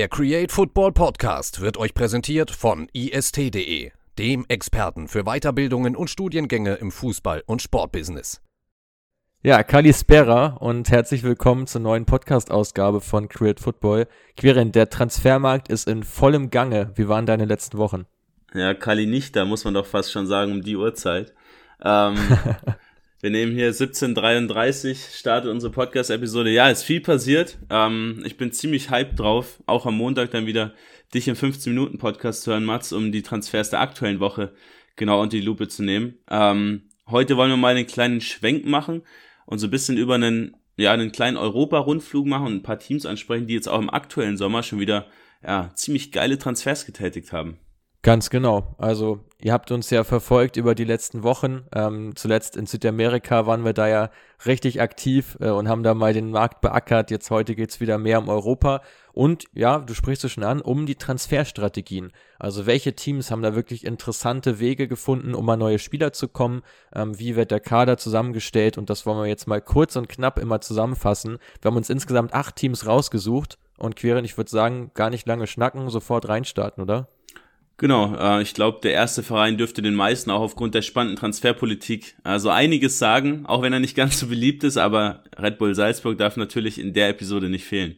Der Create Football Podcast wird euch präsentiert von ist.de, dem Experten für Weiterbildungen und Studiengänge im Fußball- und Sportbusiness. Ja, Kalispera und herzlich willkommen zur neuen Podcast-Ausgabe von Create Football. Quirin, der Transfermarkt ist in vollem Gange. Wie waren deine letzten Wochen? Ja, Kali nicht, da muss man doch fast schon sagen, um die Uhrzeit. Ähm, wir nehmen hier 17.33, startet unsere Podcast-Episode. Ja, ist viel passiert. Ähm, ich bin ziemlich hyped drauf, auch am Montag dann wieder dich im 15-Minuten-Podcast zu hören, Mats, um die Transfers der aktuellen Woche genau unter die Lupe zu nehmen. Ähm, heute wollen wir mal einen kleinen Schwenk machen und so ein bisschen über einen, ja, einen kleinen Europa-Rundflug machen und ein paar Teams ansprechen, die jetzt auch im aktuellen Sommer schon wieder ja, ziemlich geile Transfers getätigt haben. Ganz genau. Also ihr habt uns ja verfolgt über die letzten Wochen. Ähm, zuletzt in Südamerika waren wir da ja richtig aktiv äh, und haben da mal den Markt beackert. Jetzt heute geht's wieder mehr um Europa. Und ja, du sprichst es schon an, um die Transferstrategien. Also welche Teams haben da wirklich interessante Wege gefunden, um an neue Spieler zu kommen? Ähm, wie wird der Kader zusammengestellt? Und das wollen wir jetzt mal kurz und knapp immer zusammenfassen. Wir haben uns insgesamt acht Teams rausgesucht. Und Queren, ich würde sagen, gar nicht lange schnacken, sofort reinstarten, oder? Genau, äh, ich glaube, der erste Verein dürfte den meisten auch aufgrund der spannenden Transferpolitik also einiges sagen, auch wenn er nicht ganz so beliebt ist, aber Red Bull Salzburg darf natürlich in der Episode nicht fehlen.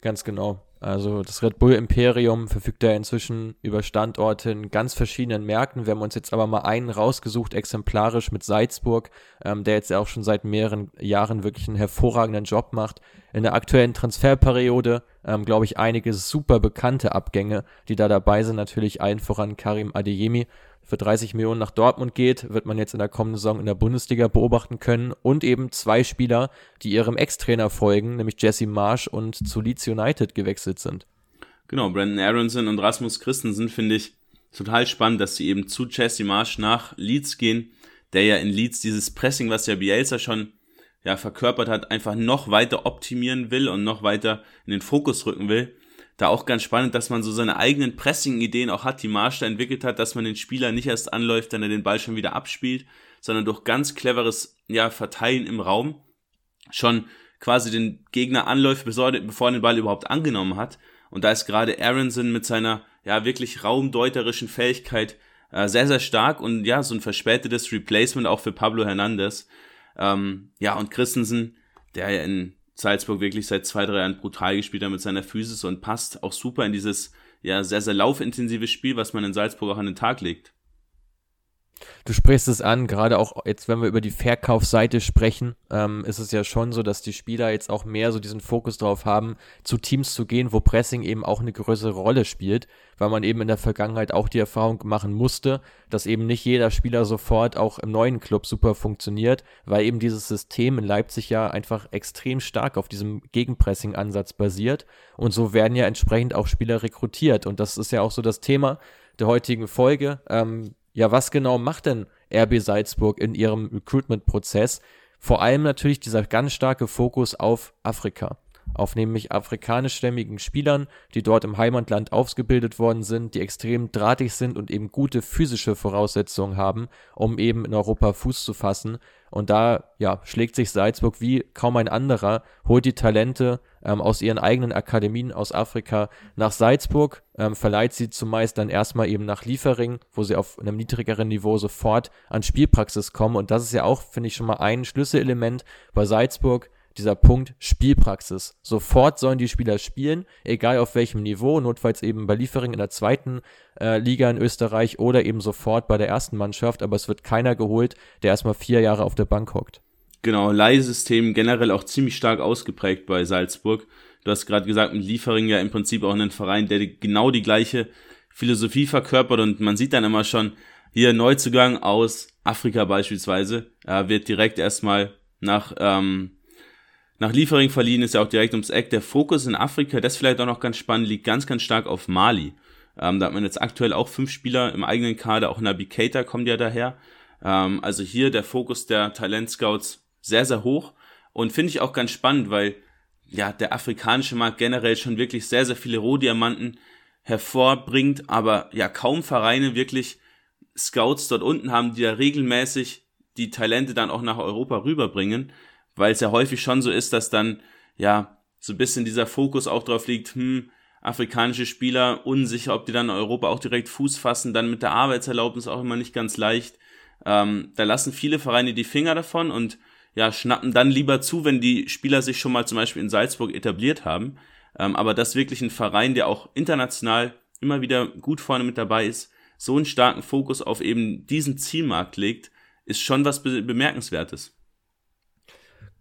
Ganz genau. Also das Red Bull Imperium verfügt ja inzwischen über Standorte in ganz verschiedenen Märkten. Wir haben uns jetzt aber mal einen rausgesucht, exemplarisch mit Salzburg, ähm, der jetzt ja auch schon seit mehreren Jahren wirklich einen hervorragenden Job macht. In der aktuellen Transferperiode, ähm, glaube ich, einige super bekannte Abgänge, die da dabei sind. Natürlich allen voran Karim Adeyemi, für 30 Millionen nach Dortmund geht, wird man jetzt in der kommenden Saison in der Bundesliga beobachten können. Und eben zwei Spieler, die ihrem Ex-Trainer folgen, nämlich Jesse Marsch und zu Leeds United gewechselt sind. Genau, Brandon Aronson und Rasmus Christensen finde ich total spannend, dass sie eben zu Jesse Marsch nach Leeds gehen, der ja in Leeds dieses Pressing, was ja Bielsa schon ja, verkörpert hat, einfach noch weiter optimieren will und noch weiter in den Fokus rücken will da auch ganz spannend, dass man so seine eigenen Pressing-Ideen auch hat, die Marsch entwickelt hat, dass man den Spieler nicht erst anläuft, wenn er den Ball schon wieder abspielt, sondern durch ganz cleveres ja, Verteilen im Raum schon quasi den Gegner anläuft, bevor, bevor er den Ball überhaupt angenommen hat. Und da ist gerade Aronson mit seiner ja wirklich raumdeuterischen Fähigkeit äh, sehr, sehr stark und ja, so ein verspätetes Replacement auch für Pablo Hernandez. Ähm, ja, und Christensen, der ja in Salzburg wirklich seit zwei, drei Jahren brutal gespielt hat mit seiner Physis und passt auch super in dieses ja sehr, sehr laufintensive Spiel, was man in Salzburg auch an den Tag legt. Du sprichst es an, gerade auch jetzt, wenn wir über die Verkaufsseite sprechen, ähm, ist es ja schon so, dass die Spieler jetzt auch mehr so diesen Fokus darauf haben, zu Teams zu gehen, wo Pressing eben auch eine größere Rolle spielt, weil man eben in der Vergangenheit auch die Erfahrung machen musste, dass eben nicht jeder Spieler sofort auch im neuen Club super funktioniert, weil eben dieses System in Leipzig ja einfach extrem stark auf diesem Gegenpressing-Ansatz basiert und so werden ja entsprechend auch Spieler rekrutiert und das ist ja auch so das Thema der heutigen Folge. Ähm, ja, was genau macht denn RB Salzburg in ihrem Recruitment-Prozess? Vor allem natürlich dieser ganz starke Fokus auf Afrika auf nämlich afrikanischstämmigen Spielern, die dort im Heimatland ausgebildet worden sind, die extrem drahtig sind und eben gute physische Voraussetzungen haben, um eben in Europa Fuß zu fassen. Und da ja, schlägt sich Salzburg wie kaum ein anderer, holt die Talente ähm, aus ihren eigenen Akademien aus Afrika nach Salzburg, ähm, verleiht sie zumeist dann erstmal eben nach Liefering, wo sie auf einem niedrigeren Niveau sofort an Spielpraxis kommen. Und das ist ja auch, finde ich, schon mal ein Schlüsselelement bei Salzburg dieser Punkt Spielpraxis. Sofort sollen die Spieler spielen, egal auf welchem Niveau, notfalls eben bei Liefering in der zweiten äh, Liga in Österreich oder eben sofort bei der ersten Mannschaft, aber es wird keiner geholt, der erstmal vier Jahre auf der Bank hockt. Genau, Leihsystem generell auch ziemlich stark ausgeprägt bei Salzburg. Du hast gerade gesagt, mit Liefering ja im Prinzip auch einen Verein, der genau die gleiche Philosophie verkörpert und man sieht dann immer schon, hier Neuzugang aus Afrika beispielsweise, äh, wird direkt erstmal nach ähm, nach Liefering verliehen ist ja auch direkt ums Eck. Der Fokus in Afrika, das vielleicht auch noch ganz spannend, liegt ganz, ganz stark auf Mali. Ähm, da hat man jetzt aktuell auch fünf Spieler im eigenen Kader, auch Nabi Keita kommt ja daher. Ähm, also hier der Fokus der Talentscouts sehr, sehr hoch und finde ich auch ganz spannend, weil ja der afrikanische Markt generell schon wirklich sehr, sehr viele Rohdiamanten hervorbringt, aber ja kaum Vereine wirklich Scouts dort unten haben, die ja regelmäßig die Talente dann auch nach Europa rüberbringen weil es ja häufig schon so ist, dass dann ja so ein bisschen dieser Fokus auch drauf liegt, hm, afrikanische Spieler unsicher, ob die dann in Europa auch direkt Fuß fassen, dann mit der Arbeitserlaubnis auch immer nicht ganz leicht. Ähm, da lassen viele Vereine die Finger davon und ja, schnappen dann lieber zu, wenn die Spieler sich schon mal zum Beispiel in Salzburg etabliert haben. Ähm, aber das wirklich ein Verein, der auch international immer wieder gut vorne mit dabei ist, so einen starken Fokus auf eben diesen Zielmarkt legt, ist schon was be bemerkenswertes.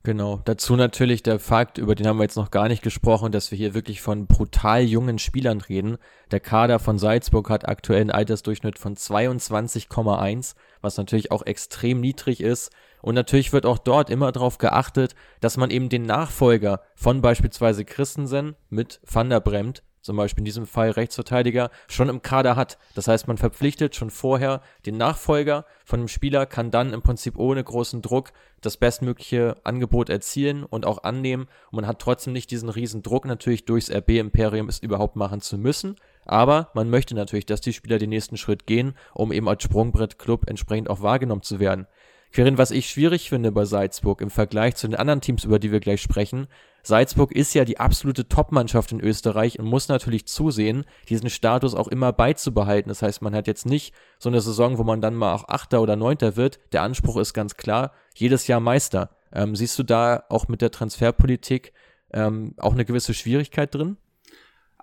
Genau, dazu natürlich der Fakt, über den haben wir jetzt noch gar nicht gesprochen, dass wir hier wirklich von brutal jungen Spielern reden. Der Kader von Salzburg hat aktuell einen Altersdurchschnitt von 22,1, was natürlich auch extrem niedrig ist. Und natürlich wird auch dort immer darauf geachtet, dass man eben den Nachfolger von beispielsweise Christensen mit Van der Bremt zum Beispiel in diesem Fall Rechtsverteidiger, schon im Kader hat. Das heißt, man verpflichtet schon vorher den Nachfolger von dem Spieler, kann dann im Prinzip ohne großen Druck das bestmögliche Angebot erzielen und auch annehmen. Und man hat trotzdem nicht diesen riesen Druck natürlich durchs RB-Imperium es überhaupt machen zu müssen. Aber man möchte natürlich, dass die Spieler den nächsten Schritt gehen, um eben als Sprungbrett-Club entsprechend auch wahrgenommen zu werden. Querin, was ich schwierig finde bei Salzburg im Vergleich zu den anderen Teams, über die wir gleich sprechen, Salzburg ist ja die absolute Topmannschaft in Österreich und muss natürlich zusehen, diesen Status auch immer beizubehalten. Das heißt, man hat jetzt nicht so eine Saison, wo man dann mal auch Achter oder Neunter wird. Der Anspruch ist ganz klar, jedes Jahr Meister. Ähm, siehst du da auch mit der Transferpolitik ähm, auch eine gewisse Schwierigkeit drin?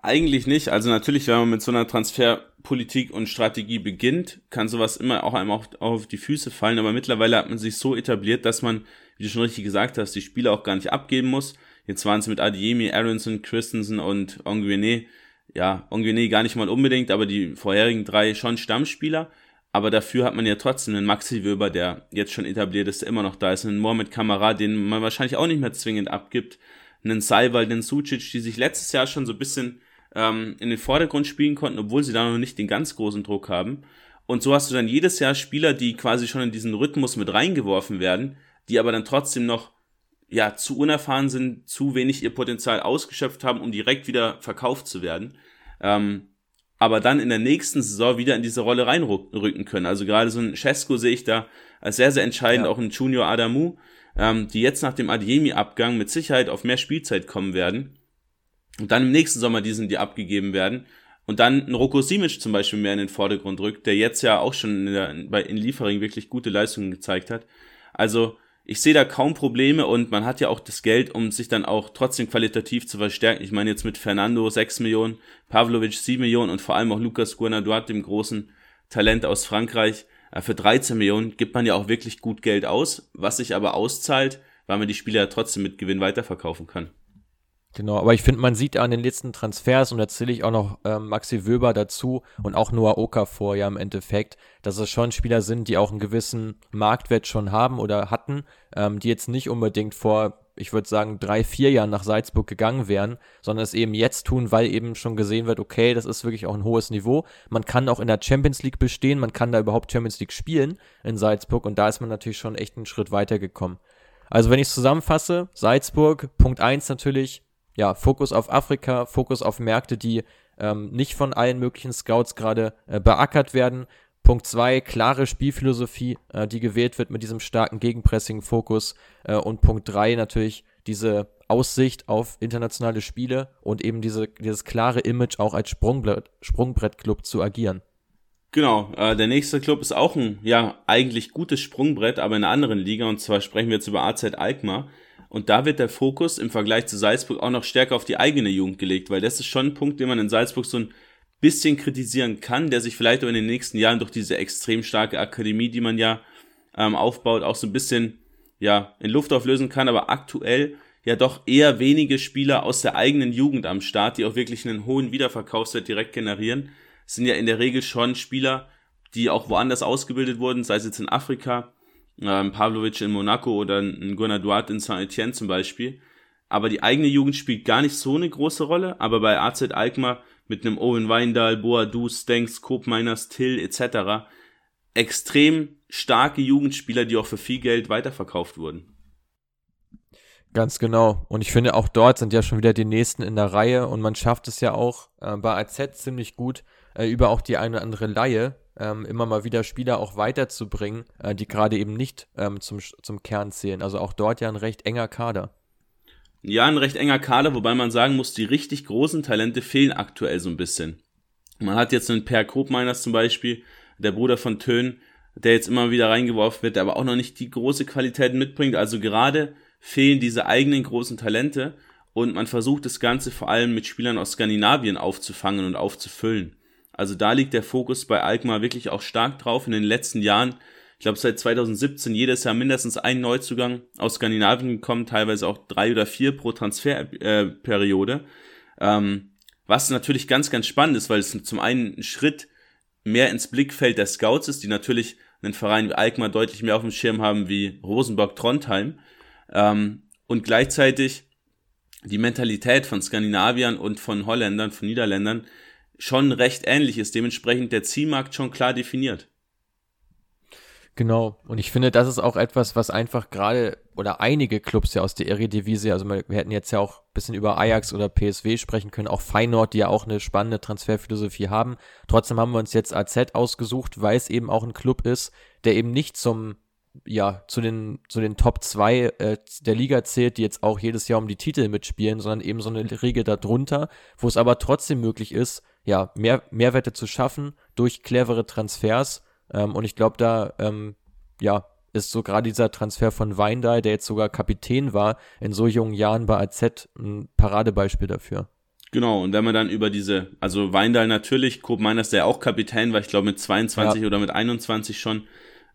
Eigentlich nicht. Also natürlich, wenn man mit so einer Transferpolitik und Strategie beginnt, kann sowas immer auch einem auch auf die Füße fallen. Aber mittlerweile hat man sich so etabliert, dass man, wie du schon richtig gesagt hast, die Spieler auch gar nicht abgeben muss. Jetzt waren es mit Adiemi, Aronson, Christensen und Onguene. Ja, Onguene gar nicht mal unbedingt, aber die vorherigen drei schon Stammspieler. Aber dafür hat man ja trotzdem einen Maxi Wöber, der jetzt schon etabliert ist, der immer noch da ist. Einen Mohamed Kamara, den man wahrscheinlich auch nicht mehr zwingend abgibt. Einen Saival, einen Sucic, die sich letztes Jahr schon so ein bisschen ähm, in den Vordergrund spielen konnten, obwohl sie da noch nicht den ganz großen Druck haben. Und so hast du dann jedes Jahr Spieler, die quasi schon in diesen Rhythmus mit reingeworfen werden, die aber dann trotzdem noch ja, zu unerfahren sind, zu wenig ihr Potenzial ausgeschöpft haben, um direkt wieder verkauft zu werden. Ähm, aber dann in der nächsten Saison wieder in diese Rolle reinrücken können. Also gerade so ein Cesco sehe ich da als sehr, sehr entscheidend, ja. auch ein Junior Adamu, ähm, die jetzt nach dem Adiemi-Abgang mit Sicherheit auf mehr Spielzeit kommen werden. Und dann im nächsten Sommer diesen, die abgegeben werden. Und dann ein Roko Simic zum Beispiel mehr in den Vordergrund rückt, der jetzt ja auch schon in, der, in Liefering wirklich gute Leistungen gezeigt hat. Also ich sehe da kaum Probleme und man hat ja auch das Geld, um sich dann auch trotzdem qualitativ zu verstärken. Ich meine jetzt mit Fernando 6 Millionen, Pavlovic 7 Millionen und vor allem auch Lucas Guanaduat, dem großen Talent aus Frankreich. Äh, für 13 Millionen gibt man ja auch wirklich gut Geld aus, was sich aber auszahlt, weil man die Spieler ja trotzdem mit Gewinn weiterverkaufen kann. Genau, aber ich finde, man sieht an den letzten Transfers, und da zähle ich auch noch ähm, Maxi Wöber dazu und auch Noah Okafor ja im Endeffekt, dass es schon Spieler sind, die auch einen gewissen Marktwert schon haben oder hatten, ähm, die jetzt nicht unbedingt vor, ich würde sagen, drei, vier Jahren nach Salzburg gegangen wären, sondern es eben jetzt tun, weil eben schon gesehen wird, okay, das ist wirklich auch ein hohes Niveau. Man kann auch in der Champions League bestehen, man kann da überhaupt Champions League spielen in Salzburg und da ist man natürlich schon echt einen Schritt weitergekommen. Also wenn ich es zusammenfasse, Salzburg, Punkt eins natürlich, ja, Fokus auf Afrika, Fokus auf Märkte, die ähm, nicht von allen möglichen Scouts gerade äh, beackert werden. Punkt zwei klare Spielphilosophie, äh, die gewählt wird mit diesem starken Gegenpressing-Fokus. Äh, und Punkt drei natürlich diese Aussicht auf internationale Spiele und eben diese, dieses klare Image auch als Sprungbrett, Sprungbrettclub zu agieren. Genau, äh, der nächste Club ist auch ein, ja, eigentlich gutes Sprungbrett, aber in einer anderen Liga, und zwar sprechen wir jetzt über AZ Alkmaar. Und da wird der Fokus im Vergleich zu Salzburg auch noch stärker auf die eigene Jugend gelegt, weil das ist schon ein Punkt, den man in Salzburg so ein bisschen kritisieren kann, der sich vielleicht auch in den nächsten Jahren durch diese extrem starke Akademie, die man ja ähm, aufbaut, auch so ein bisschen ja in Luft auflösen kann, aber aktuell ja doch eher wenige Spieler aus der eigenen Jugend am Start, die auch wirklich einen hohen Wiederverkaufswert direkt generieren. Sind ja in der Regel schon Spieler, die auch woanders ausgebildet wurden, sei es jetzt in Afrika ähm, Pavlovic in Monaco oder ein Duarte in Saint-Etienne zum Beispiel. Aber die eigene Jugend spielt gar nicht so eine große Rolle. Aber bei AZ Alkmaar mit einem Owen Weindal, Boadu, Stenks, Kopmeiners, Till etc. extrem starke Jugendspieler, die auch für viel Geld weiterverkauft wurden. Ganz genau. Und ich finde, auch dort sind ja schon wieder die Nächsten in der Reihe und man schafft es ja auch äh, bei AZ ziemlich gut, äh, über auch die eine oder andere Laie ähm, immer mal wieder Spieler auch weiterzubringen, äh, die gerade eben nicht ähm, zum, zum Kern zählen. Also auch dort ja ein recht enger Kader. ja, ein recht enger Kader, wobei man sagen muss, die richtig großen Talente fehlen aktuell so ein bisschen. Man hat jetzt einen Per Grobmeiners zum Beispiel, der Bruder von Tön, der jetzt immer wieder reingeworfen wird, der aber auch noch nicht die große Qualität mitbringt. Also gerade fehlen diese eigenen großen Talente und man versucht das Ganze vor allem mit Spielern aus Skandinavien aufzufangen und aufzufüllen. Also da liegt der Fokus bei Alkmaar wirklich auch stark drauf. In den letzten Jahren, ich glaube seit 2017 jedes Jahr mindestens ein Neuzugang aus Skandinavien gekommen, teilweise auch drei oder vier pro Transferperiode. Äh, ähm, was natürlich ganz, ganz spannend ist, weil es zum einen ein Schritt mehr ins Blickfeld der Scouts ist, die natürlich einen Verein wie Alkmaar deutlich mehr auf dem Schirm haben wie Rosenborg-Trondheim. Ähm, und gleichzeitig die Mentalität von Skandinaviern und von Holländern, von Niederländern schon recht ähnlich ist. Dementsprechend der Zielmarkt schon klar definiert. Genau. Und ich finde, das ist auch etwas, was einfach gerade oder einige Clubs ja aus der Eredivisie, also wir hätten jetzt ja auch ein bisschen über Ajax oder PSW sprechen können, auch Feyenoord, die ja auch eine spannende Transferphilosophie haben. Trotzdem haben wir uns jetzt AZ ausgesucht, weil es eben auch ein Club ist, der eben nicht zum ja, zu den, zu den Top 2 äh, der Liga zählt, die jetzt auch jedes Jahr um die Titel mitspielen, sondern eben so eine Riege darunter, wo es aber trotzdem möglich ist, ja, mehr Mehrwerte zu schaffen durch clevere Transfers ähm, und ich glaube, da, ähm, ja, ist so gerade dieser Transfer von Weindal, der jetzt sogar Kapitän war, in so jungen Jahren bei AZ ein Paradebeispiel dafür. Genau, und wenn man dann über diese, also Weindal natürlich, Koop Meiners, der auch Kapitän war, ich glaube mit 22 ja. oder mit 21 schon.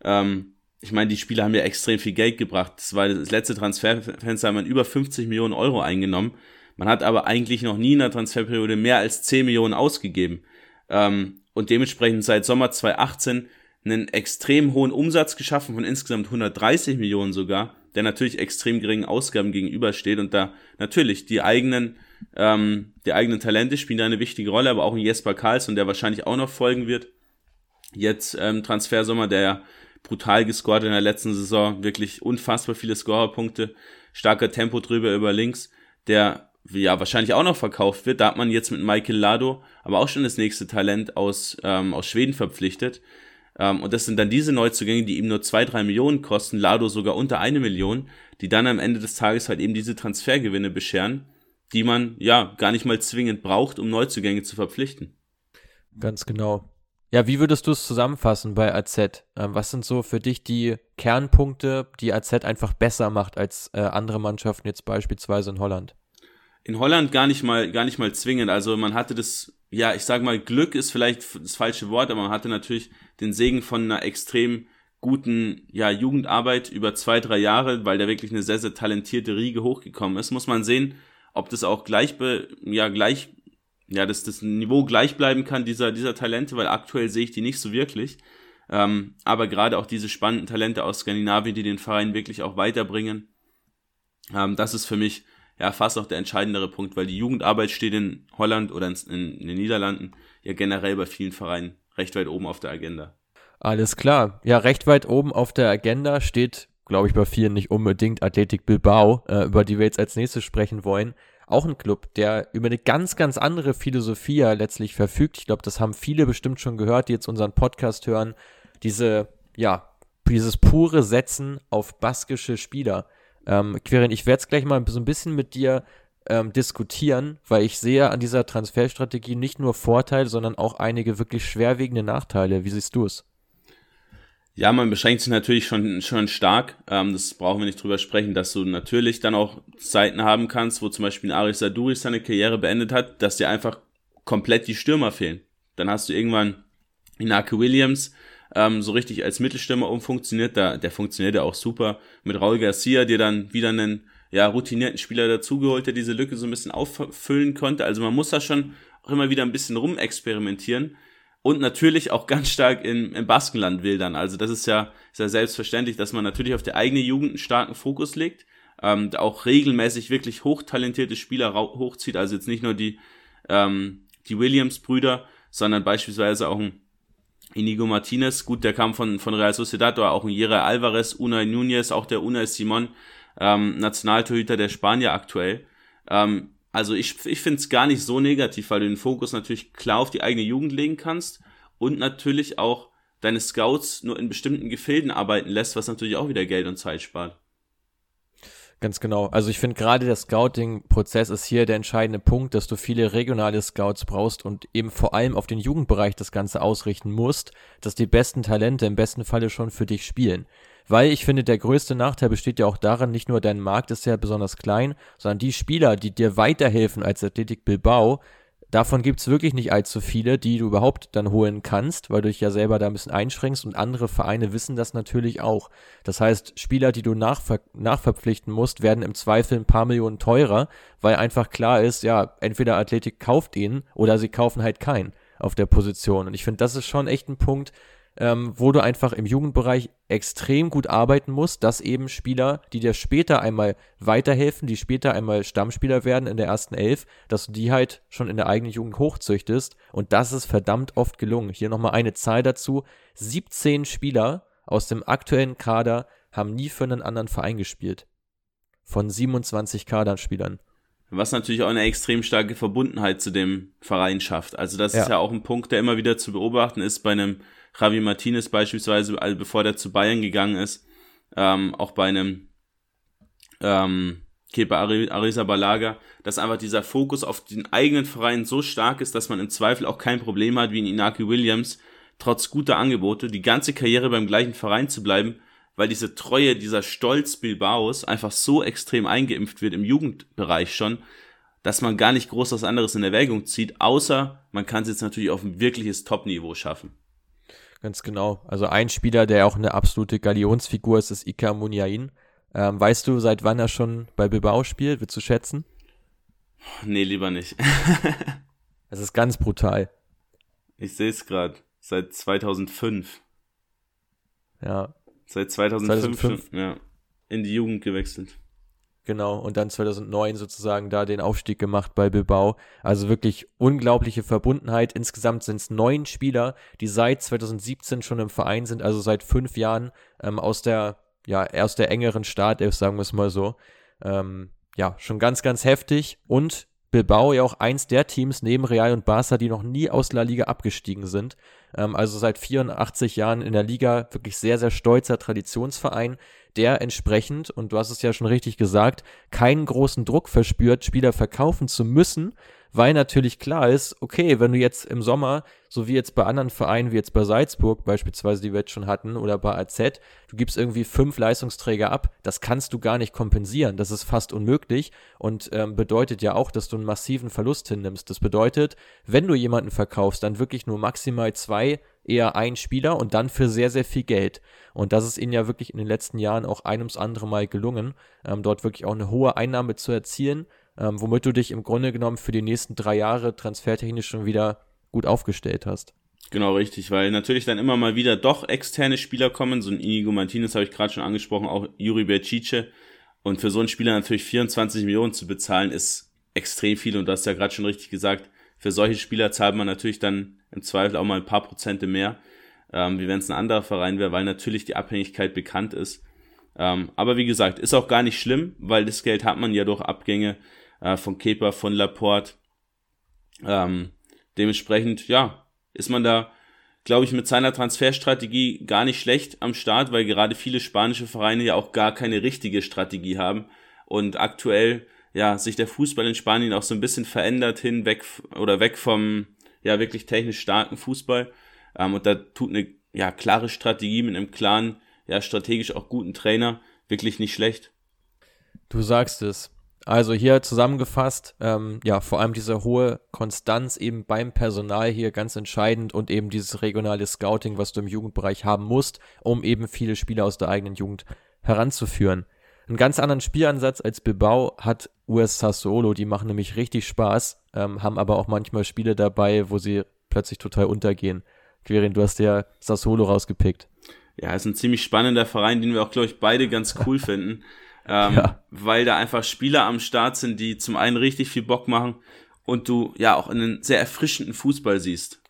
Ähm, ich meine, die Spieler haben ja extrem viel Geld gebracht. Das war das letzte Transferfenster, haben man über 50 Millionen Euro eingenommen. Man hat aber eigentlich noch nie in der Transferperiode mehr als 10 Millionen ausgegeben. Ähm, und dementsprechend seit Sommer 2018 einen extrem hohen Umsatz geschaffen von insgesamt 130 Millionen sogar, der natürlich extrem geringen Ausgaben gegenübersteht und da natürlich die eigenen ähm, die eigenen Talente spielen da eine wichtige Rolle, aber auch ein Jesper Karlsson, der wahrscheinlich auch noch folgen wird. Jetzt ähm, Transfersommer, der ja brutal gescored in der letzten Saison, wirklich unfassbar viele Scorerpunkte, starker Tempo drüber über links, der ja wahrscheinlich auch noch verkauft wird. Da hat man jetzt mit Michael Lado aber auch schon das nächste Talent aus, ähm, aus Schweden verpflichtet. Ähm, und das sind dann diese Neuzugänge, die ihm nur zwei, drei Millionen kosten, Lado sogar unter eine Million, die dann am Ende des Tages halt eben diese Transfergewinne bescheren, die man ja gar nicht mal zwingend braucht, um Neuzugänge zu verpflichten. Ganz genau. Ja, wie würdest du es zusammenfassen bei AZ? Ähm, was sind so für dich die Kernpunkte, die AZ einfach besser macht als äh, andere Mannschaften, jetzt beispielsweise in Holland? In Holland gar nicht mal, gar nicht mal zwingend. Also man hatte das ja, ich sag mal, Glück ist vielleicht das falsche Wort, aber man hatte natürlich den Segen von einer extrem guten ja, Jugendarbeit über zwei, drei Jahre, weil da wirklich eine sehr, sehr talentierte Riege hochgekommen ist. Muss man sehen, ob das auch gleich, ja, gleich, ja, dass das Niveau gleich bleiben kann, dieser, dieser Talente, weil aktuell sehe ich die nicht so wirklich. Ähm, aber gerade auch diese spannenden Talente aus Skandinavien, die den Verein wirklich auch weiterbringen, ähm, das ist für mich ja fast auch der entscheidendere Punkt, weil die Jugendarbeit steht in Holland oder in, in, den Niederlanden ja generell bei vielen Vereinen recht weit oben auf der Agenda. Alles klar. Ja, recht weit oben auf der Agenda steht, glaube ich, bei vielen nicht unbedingt Athletic Bilbao, äh, über die wir jetzt als nächstes sprechen wollen. Auch ein Club, der über eine ganz, ganz andere Philosophie ja letztlich verfügt. Ich glaube, das haben viele bestimmt schon gehört, die jetzt unseren Podcast hören. Diese, ja, dieses pure Setzen auf baskische Spieler. Ähm, Quirin, ich werde es gleich mal so ein bisschen mit dir ähm, diskutieren, weil ich sehe an dieser Transferstrategie nicht nur Vorteile, sondern auch einige wirklich schwerwiegende Nachteile. Wie siehst du es? Ja, man beschränkt sich natürlich schon, schon stark. Ähm, das brauchen wir nicht drüber sprechen, dass du natürlich dann auch Zeiten haben kannst, wo zum Beispiel Aris Saduri seine Karriere beendet hat, dass dir einfach komplett die Stürmer fehlen. Dann hast du irgendwann Inake Williams, ähm, so richtig als Mittelstürmer umfunktioniert. Da, der funktioniert ja auch super. Mit Raul Garcia, der dann wieder einen ja, routinierten Spieler dazugeholt, der diese Lücke so ein bisschen auffüllen konnte. Also man muss da schon auch immer wieder ein bisschen rumexperimentieren. Und natürlich auch ganz stark in, im Baskenland wildern. Also das ist ja, ist ja selbstverständlich, dass man natürlich auf die eigene Jugend einen starken Fokus legt. Ähm, auch regelmäßig wirklich hochtalentierte Spieler hochzieht. Also jetzt nicht nur die, ähm, die Williams-Brüder, sondern beispielsweise auch ein Inigo Martinez, gut, der kam von, von Real Sociedad, aber auch ein Jere Alvarez, Unai Nunez, auch der Unai Simon, ähm, Nationaltorhüter der Spanier aktuell. Ähm, also ich, ich finde es gar nicht so negativ, weil du den Fokus natürlich klar auf die eigene Jugend legen kannst und natürlich auch deine Scouts nur in bestimmten Gefilden arbeiten lässt, was natürlich auch wieder Geld und Zeit spart. Ganz genau. Also ich finde gerade der Scouting-Prozess ist hier der entscheidende Punkt, dass du viele regionale Scouts brauchst und eben vor allem auf den Jugendbereich das Ganze ausrichten musst, dass die besten Talente im besten Falle schon für dich spielen. Weil ich finde, der größte Nachteil besteht ja auch daran, nicht nur dein Markt ist ja besonders klein, sondern die Spieler, die dir weiterhelfen als Athletic Bilbao, Davon gibt's wirklich nicht allzu viele, die du überhaupt dann holen kannst, weil du dich ja selber da ein bisschen einschränkst und andere Vereine wissen das natürlich auch. Das heißt, Spieler, die du nachver nachverpflichten musst, werden im Zweifel ein paar Millionen teurer, weil einfach klar ist, ja, entweder Athletik kauft ihn oder sie kaufen halt keinen auf der Position. Und ich finde, das ist schon echt ein Punkt, ähm, wo du einfach im Jugendbereich extrem gut arbeiten musst, dass eben Spieler, die dir später einmal weiterhelfen, die später einmal Stammspieler werden in der ersten Elf, dass du die halt schon in der eigenen Jugend hochzüchtest. Und das ist verdammt oft gelungen. Hier nochmal eine Zahl dazu. 17 Spieler aus dem aktuellen Kader haben nie für einen anderen Verein gespielt. Von 27 Kaderspielern. Was natürlich auch eine extrem starke Verbundenheit zu dem Verein schafft. Also das ja. ist ja auch ein Punkt, der immer wieder zu beobachten ist bei einem Javi Martinez beispielsweise, also bevor der zu Bayern gegangen ist, ähm, auch bei einem ähm, Kepa Arrizabalaga, dass einfach dieser Fokus auf den eigenen Verein so stark ist, dass man im Zweifel auch kein Problem hat, wie in Inaki Williams, trotz guter Angebote, die ganze Karriere beim gleichen Verein zu bleiben, weil diese Treue, dieser Stolz Bilbaos einfach so extrem eingeimpft wird im Jugendbereich schon, dass man gar nicht groß was anderes in Erwägung zieht, außer man kann es jetzt natürlich auf ein wirkliches Top-Niveau schaffen. Ganz genau. Also ein Spieler, der auch eine absolute Galionsfigur ist, ist Ika Muniain. Ähm, weißt du, seit wann er schon bei Bilbao spielt? Willst du schätzen? Nee, lieber nicht. Es ist ganz brutal. Ich sehe es gerade. Seit 2005. Ja. Seit 2005, 2005. ja. In die Jugend gewechselt. Genau, und dann 2009 sozusagen da den Aufstieg gemacht bei Bilbao. Also wirklich unglaubliche Verbundenheit. Insgesamt sind es neun Spieler, die seit 2017 schon im Verein sind, also seit fünf Jahren ähm, aus der, ja, aus der engeren Startelf, sagen wir es mal so. Ähm, ja, schon ganz, ganz heftig. Und Bilbao ja auch eins der Teams neben Real und Barca, die noch nie aus La Liga abgestiegen sind. Ähm, also seit 84 Jahren in der Liga wirklich sehr, sehr stolzer Traditionsverein, der entsprechend, und du hast es ja schon richtig gesagt, keinen großen Druck verspürt, Spieler verkaufen zu müssen, weil natürlich klar ist, okay, wenn du jetzt im Sommer, so wie jetzt bei anderen Vereinen, wie jetzt bei Salzburg beispielsweise, die wir jetzt schon hatten, oder bei AZ, du gibst irgendwie fünf Leistungsträger ab, das kannst du gar nicht kompensieren. Das ist fast unmöglich und ähm, bedeutet ja auch, dass du einen massiven Verlust hinnimmst. Das bedeutet, wenn du jemanden verkaufst, dann wirklich nur maximal zwei eher ein Spieler und dann für sehr, sehr viel Geld. Und das ist ihnen ja wirklich in den letzten Jahren auch ein ums andere Mal gelungen, ähm, dort wirklich auch eine hohe Einnahme zu erzielen, ähm, womit du dich im Grunde genommen für die nächsten drei Jahre transfertechnisch schon wieder gut aufgestellt hast. Genau, richtig, weil natürlich dann immer mal wieder doch externe Spieler kommen, so ein Inigo Martinez habe ich gerade schon angesprochen, auch Juri Bercice. Und für so einen Spieler natürlich 24 Millionen zu bezahlen, ist extrem viel. Und du hast ja gerade schon richtig gesagt, für solche Spieler zahlt man natürlich dann im Zweifel auch mal ein paar Prozente mehr, ähm, wie wenn es ein anderer Verein wäre, weil natürlich die Abhängigkeit bekannt ist. Ähm, aber wie gesagt, ist auch gar nicht schlimm, weil das Geld hat man ja durch Abgänge äh, von Kepa, von Laporte. Ähm, dementsprechend, ja, ist man da, glaube ich, mit seiner Transferstrategie gar nicht schlecht am Start, weil gerade viele spanische Vereine ja auch gar keine richtige Strategie haben und aktuell ja sich der Fußball in Spanien auch so ein bisschen verändert hin weg oder weg vom ja wirklich technisch starken Fußball. Ähm, und da tut eine ja, klare Strategie mit einem klaren, ja, strategisch auch guten Trainer wirklich nicht schlecht. Du sagst es. Also hier zusammengefasst, ähm, ja, vor allem diese hohe Konstanz eben beim Personal hier ganz entscheidend und eben dieses regionale Scouting, was du im Jugendbereich haben musst, um eben viele Spieler aus der eigenen Jugend heranzuführen. Einen ganz anderen Spielansatz als Bilbao hat US Sassuolo, die machen nämlich richtig Spaß, ähm, haben aber auch manchmal Spiele dabei, wo sie plötzlich total untergehen. Quirin, du hast ja Sassuolo rausgepickt. Ja, ist ein ziemlich spannender Verein, den wir auch, glaube ich, beide ganz cool finden. Ähm, ja. Weil da einfach Spieler am Start sind, die zum einen richtig viel Bock machen und du ja auch einen sehr erfrischenden Fußball siehst.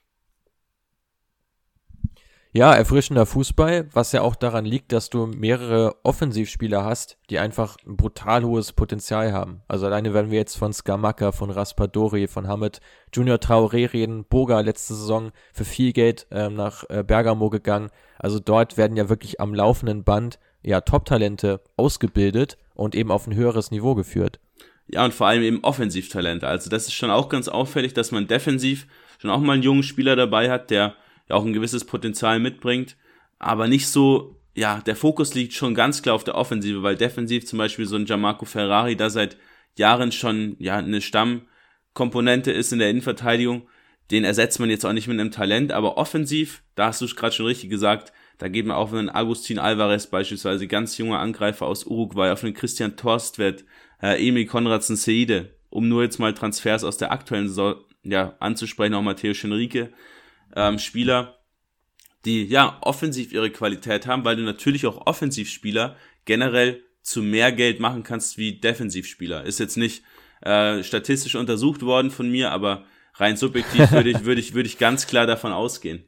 Ja, erfrischender Fußball, was ja auch daran liegt, dass du mehrere Offensivspieler hast, die einfach ein brutal hohes Potenzial haben. Also alleine werden wir jetzt von Skamaka, von Raspadori, von Hamed Junior Traoré reden, Boga letzte Saison für viel Geld ähm, nach äh, Bergamo gegangen. Also dort werden ja wirklich am laufenden Band ja Top-Talente ausgebildet und eben auf ein höheres Niveau geführt. Ja, und vor allem eben Offensivtalente. Also das ist schon auch ganz auffällig, dass man defensiv schon auch mal einen jungen Spieler dabei hat, der ja auch ein gewisses Potenzial mitbringt, aber nicht so, ja, der Fokus liegt schon ganz klar auf der Offensive, weil defensiv zum Beispiel so ein Gianmarco Ferrari da seit Jahren schon ja eine Stammkomponente ist in der Innenverteidigung. Den ersetzt man jetzt auch nicht mit einem Talent, aber offensiv, da hast du es gerade schon richtig gesagt, da geht man auf einen Agustin Alvarez beispielsweise, ganz junger Angreifer aus Uruguay, auf einen Christian Torstvedt, äh, Emil Konradsen Seide, um nur jetzt mal Transfers aus der aktuellen Saison ja, anzusprechen, auch Matteo Schenrique, ähm, Spieler, die ja offensiv ihre Qualität haben, weil du natürlich auch Offensivspieler generell zu mehr Geld machen kannst wie Defensivspieler. Ist jetzt nicht äh, statistisch untersucht worden von mir, aber rein subjektiv würde ich, würde ich, würde ich ganz klar davon ausgehen.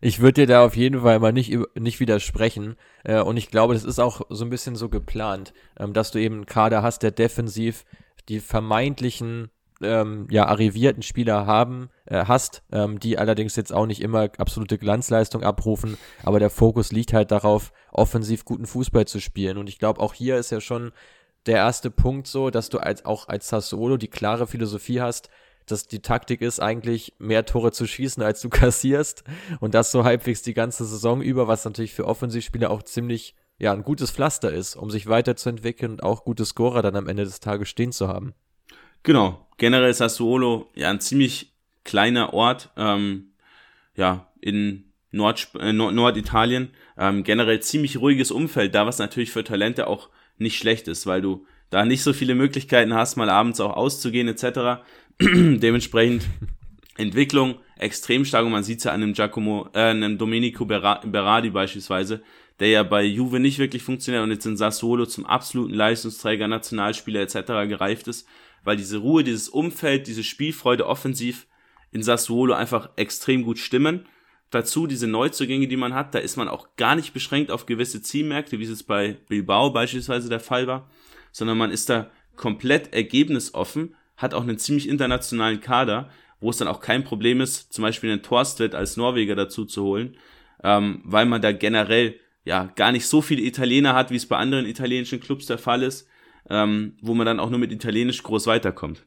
Ich würde dir da auf jeden Fall mal nicht, nicht widersprechen. Äh, und ich glaube, das ist auch so ein bisschen so geplant, ähm, dass du eben einen Kader hast, der defensiv die vermeintlichen ähm, ja, arrivierten Spieler haben, äh, hast, ähm, die allerdings jetzt auch nicht immer absolute Glanzleistung abrufen, aber der Fokus liegt halt darauf, offensiv guten Fußball zu spielen. Und ich glaube, auch hier ist ja schon der erste Punkt so, dass du als, auch als Sassuolo die klare Philosophie hast, dass die Taktik ist, eigentlich mehr Tore zu schießen, als du kassierst. Und das so halbwegs die ganze Saison über, was natürlich für Offensivspieler auch ziemlich, ja, ein gutes Pflaster ist, um sich weiterzuentwickeln und auch gute Scorer dann am Ende des Tages stehen zu haben. Genau. Generell Sassuolo ja ein ziemlich kleiner Ort, ähm, ja, in Nord, äh, Norditalien. Ähm, generell ziemlich ruhiges Umfeld, da was natürlich für Talente auch nicht schlecht ist, weil du da nicht so viele Möglichkeiten hast, mal abends auch auszugehen etc. Dementsprechend Entwicklung extrem stark und man sieht es ja an einem Giacomo, äh, einem Domenico Berardi beispielsweise, der ja bei Juve nicht wirklich funktioniert und jetzt in Sassuolo zum absoluten Leistungsträger, Nationalspieler etc. gereift ist weil diese Ruhe, dieses Umfeld, diese Spielfreude offensiv in Sassuolo einfach extrem gut stimmen. Dazu diese Neuzugänge, die man hat, da ist man auch gar nicht beschränkt auf gewisse Zielmärkte, wie es bei Bilbao beispielsweise der Fall war, sondern man ist da komplett ergebnisoffen, hat auch einen ziemlich internationalen Kader, wo es dann auch kein Problem ist, zum Beispiel einen Torstvedt als Norweger dazu zu holen, ähm, weil man da generell ja gar nicht so viele Italiener hat, wie es bei anderen italienischen Clubs der Fall ist ähm, wo man dann auch nur mit Italienisch groß weiterkommt.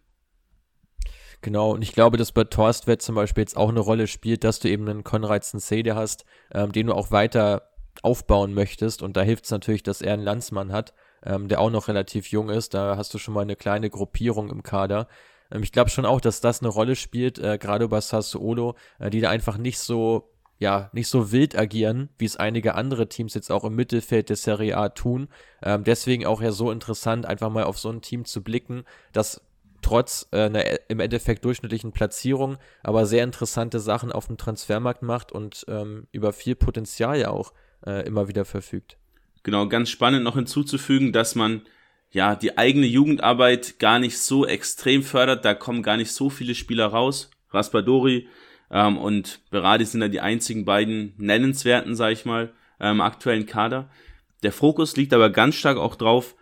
Genau, und ich glaube, dass bei Torstvedt zum Beispiel jetzt auch eine Rolle spielt, dass du eben einen Konrad Sensede hast, ähm, den du auch weiter aufbauen möchtest. Und da hilft es natürlich, dass er einen Landsmann hat, ähm, der auch noch relativ jung ist. Da hast du schon mal eine kleine Gruppierung im Kader. Ähm, ich glaube schon auch, dass das eine Rolle spielt, äh, gerade bei Sassuolo, äh, die da einfach nicht so ja, nicht so wild agieren, wie es einige andere Teams jetzt auch im Mittelfeld der Serie A tun. Ähm, deswegen auch ja so interessant, einfach mal auf so ein Team zu blicken, das trotz äh, einer im Endeffekt durchschnittlichen Platzierung aber sehr interessante Sachen auf dem Transfermarkt macht und ähm, über viel Potenzial ja auch äh, immer wieder verfügt. Genau, ganz spannend noch hinzuzufügen, dass man ja die eigene Jugendarbeit gar nicht so extrem fördert. Da kommen gar nicht so viele Spieler raus. Raspadori ähm, und Berardi sind da die einzigen beiden nennenswerten, sag ich mal, ähm, aktuellen Kader. Der Fokus liegt aber ganz stark auch drauf,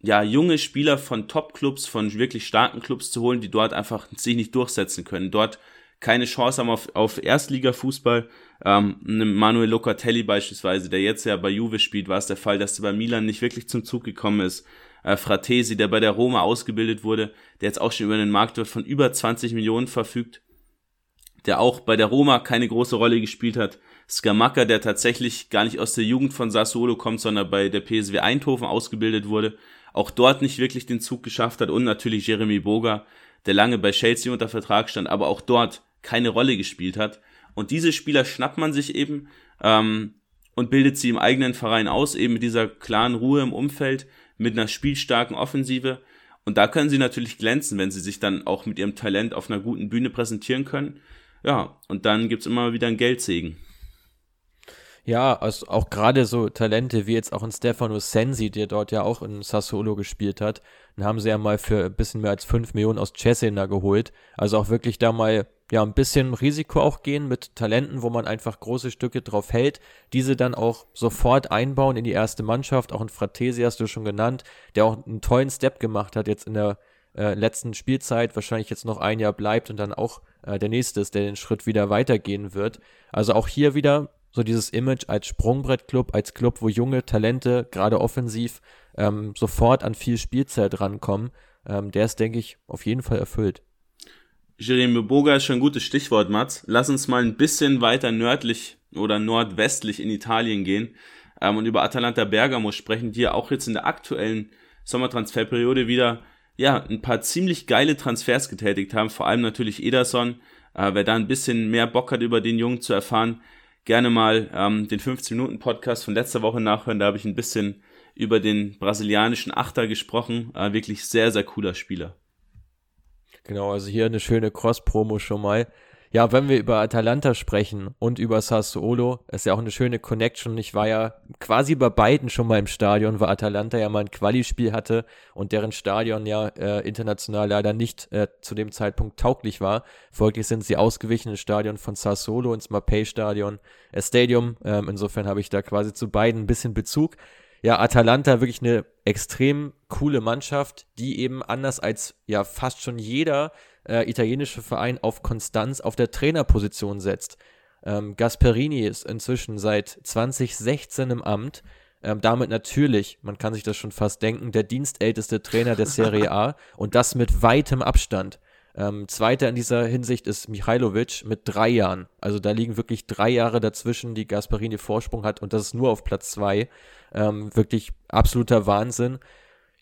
ja, junge Spieler von Top-Clubs, von wirklich starken Clubs zu holen, die dort einfach sich nicht durchsetzen können, dort keine Chance haben auf, auf Erstliga-Fußball. Ähm, Manuel Locatelli beispielsweise, der jetzt ja bei Juve spielt, war es der Fall, dass er bei Milan nicht wirklich zum Zug gekommen ist. Äh, Fratesi, der bei der Roma ausgebildet wurde, der jetzt auch schon über einen Marktwert von über 20 Millionen verfügt der auch bei der Roma keine große Rolle gespielt hat. Skamaka, der tatsächlich gar nicht aus der Jugend von Sassuolo kommt, sondern bei der PSW Eindhoven ausgebildet wurde, auch dort nicht wirklich den Zug geschafft hat und natürlich Jeremy Boga, der lange bei Chelsea unter Vertrag stand, aber auch dort keine Rolle gespielt hat. Und diese Spieler schnappt man sich eben ähm, und bildet sie im eigenen Verein aus, eben mit dieser klaren Ruhe im Umfeld, mit einer spielstarken Offensive. Und da können sie natürlich glänzen, wenn sie sich dann auch mit ihrem Talent auf einer guten Bühne präsentieren können. Ja, und dann gibt es immer wieder einen Geldsegen. Ja, also auch gerade so Talente wie jetzt auch ein Stefano Sensi, der dort ja auch in Sassuolo gespielt hat, den haben sie ja mal für ein bisschen mehr als 5 Millionen aus Cesena geholt. Also auch wirklich da mal ja ein bisschen Risiko auch gehen mit Talenten, wo man einfach große Stücke drauf hält, diese dann auch sofort einbauen in die erste Mannschaft. Auch ein Fratesi hast du schon genannt, der auch einen tollen Step gemacht hat jetzt in der äh, letzten Spielzeit, wahrscheinlich jetzt noch ein Jahr bleibt und dann auch äh, der nächste ist, der den Schritt wieder weitergehen wird. Also auch hier wieder so dieses Image als Sprungbrettclub, als Club, wo junge Talente, gerade offensiv, ähm, sofort an viel Spielzeit rankommen, ähm, der ist, denke ich, auf jeden Fall erfüllt. Jeremy Boga ist schon ein gutes Stichwort, Mats. Lass uns mal ein bisschen weiter nördlich oder nordwestlich in Italien gehen ähm, und über Atalanta Bergamo sprechen, die ja auch jetzt in der aktuellen Sommertransferperiode wieder ja, ein paar ziemlich geile Transfers getätigt haben, vor allem natürlich Ederson. Äh, wer da ein bisschen mehr Bock hat, über den Jungen zu erfahren, gerne mal ähm, den 15-Minuten-Podcast von letzter Woche nachhören. Da habe ich ein bisschen über den brasilianischen Achter gesprochen. Äh, wirklich sehr, sehr cooler Spieler. Genau, also hier eine schöne Cross-Promo schon mal. Ja, wenn wir über Atalanta sprechen und über Sassuolo, ist ja auch eine schöne Connection. Ich war ja quasi bei beiden schon mal im Stadion, weil Atalanta ja mal ein Quali-Spiel hatte und deren Stadion ja äh, international leider nicht äh, zu dem Zeitpunkt tauglich war. Folglich sind sie ausgewichen ins Stadion von Sassuolo, ins Mapei-Stadion, äh, Stadium. Ähm, insofern habe ich da quasi zu beiden ein bisschen Bezug. Ja, Atalanta wirklich eine extrem coole Mannschaft, die eben anders als ja fast schon jeder äh, italienische Verein auf Konstanz auf der Trainerposition setzt. Ähm, Gasperini ist inzwischen seit 2016 im Amt. Ähm, damit natürlich, man kann sich das schon fast denken, der dienstälteste Trainer der Serie A und das mit weitem Abstand. Ähm, zweiter in dieser Hinsicht ist Michailovic mit drei Jahren. Also da liegen wirklich drei Jahre dazwischen, die Gasperini Vorsprung hat und das ist nur auf Platz zwei. Ähm, wirklich absoluter Wahnsinn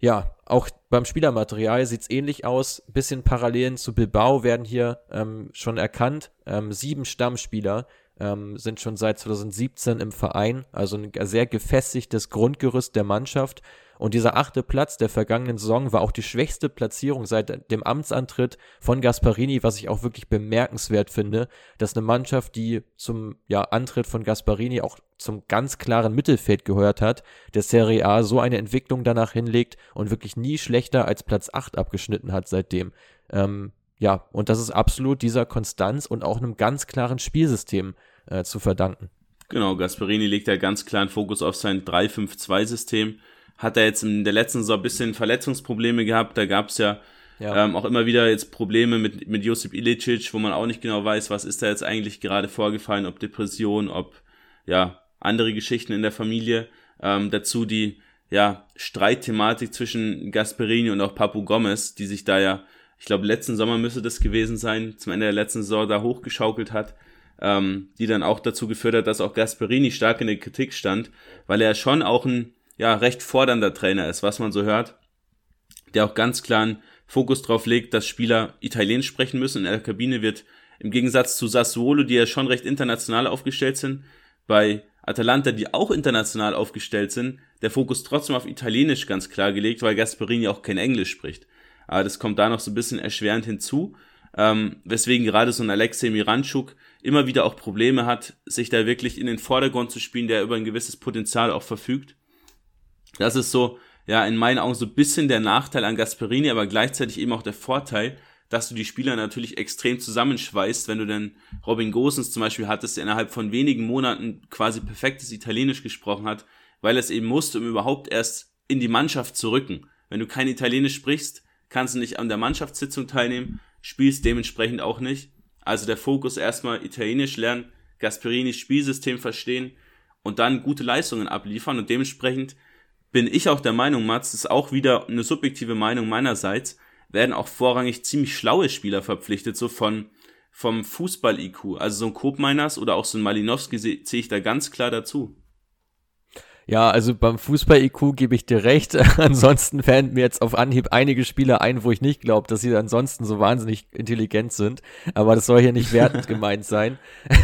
ja, auch beim Spielermaterial sieht es ähnlich aus. Bisschen Parallelen zu Bilbao werden hier ähm, schon erkannt. Ähm, sieben Stammspieler ähm, sind schon seit 2017 im Verein, also ein sehr gefestigtes Grundgerüst der Mannschaft. Und dieser achte Platz der vergangenen Saison war auch die schwächste Platzierung seit dem Amtsantritt von Gasparini, was ich auch wirklich bemerkenswert finde, dass eine Mannschaft, die zum ja, Antritt von Gasparini auch zum ganz klaren Mittelfeld gehört hat, der Serie A so eine Entwicklung danach hinlegt und wirklich nie schlechter als Platz 8 abgeschnitten hat seitdem. Ähm, ja, und das ist absolut dieser Konstanz und auch einem ganz klaren Spielsystem äh, zu verdanken. Genau, Gasperini legt ja ganz klaren Fokus auf sein 3-5-2-System hat er jetzt in der letzten Saison ein bisschen Verletzungsprobleme gehabt. Da gab es ja, ja. Ähm, auch immer wieder jetzt Probleme mit, mit Josip Ilicic, wo man auch nicht genau weiß, was ist da jetzt eigentlich gerade vorgefallen, ob Depression, ob ja andere Geschichten in der Familie. Ähm, dazu die ja Streitthematik zwischen Gasperini und auch Papu Gomez, die sich da ja, ich glaube letzten Sommer müsste das gewesen sein, zum Ende der letzten Saison da hochgeschaukelt hat. Ähm, die dann auch dazu geführt hat, dass auch Gasperini stark in der Kritik stand, weil er schon auch ein ja, recht fordernder Trainer ist, was man so hört, der auch ganz klar einen Fokus drauf legt, dass Spieler Italienisch sprechen müssen. In der Kabine wird im Gegensatz zu Sassuolo, die ja schon recht international aufgestellt sind, bei Atalanta, die auch international aufgestellt sind, der Fokus trotzdem auf Italienisch ganz klar gelegt, weil Gasperini auch kein Englisch spricht. Aber das kommt da noch so ein bisschen erschwerend hinzu, ähm, weswegen gerade so ein Alexei Miranchuk immer wieder auch Probleme hat, sich da wirklich in den Vordergrund zu spielen, der über ein gewisses Potenzial auch verfügt. Das ist so, ja, in meinen Augen so ein bisschen der Nachteil an Gasperini, aber gleichzeitig eben auch der Vorteil, dass du die Spieler natürlich extrem zusammenschweißt, wenn du dann Robin Gosens zum Beispiel hattest, der innerhalb von wenigen Monaten quasi perfektes Italienisch gesprochen hat, weil er es eben musste, um überhaupt erst in die Mannschaft zu rücken. Wenn du kein Italienisch sprichst, kannst du nicht an der Mannschaftssitzung teilnehmen, spielst dementsprechend auch nicht. Also der Fokus erstmal Italienisch lernen, Gasperinis Spielsystem verstehen und dann gute Leistungen abliefern und dementsprechend bin ich auch der Meinung, Mats, das ist auch wieder eine subjektive Meinung meinerseits, werden auch vorrangig ziemlich schlaue Spieler verpflichtet, so von vom Fußball-IQ. Also so ein Kopmeiners oder auch so ein Malinowski sehe ich da ganz klar dazu. Ja, also beim Fußball-IQ gebe ich dir recht. ansonsten fällen mir jetzt auf Anhieb einige Spieler ein, wo ich nicht glaube, dass sie ansonsten so wahnsinnig intelligent sind. Aber das soll hier nicht wertend gemeint sein.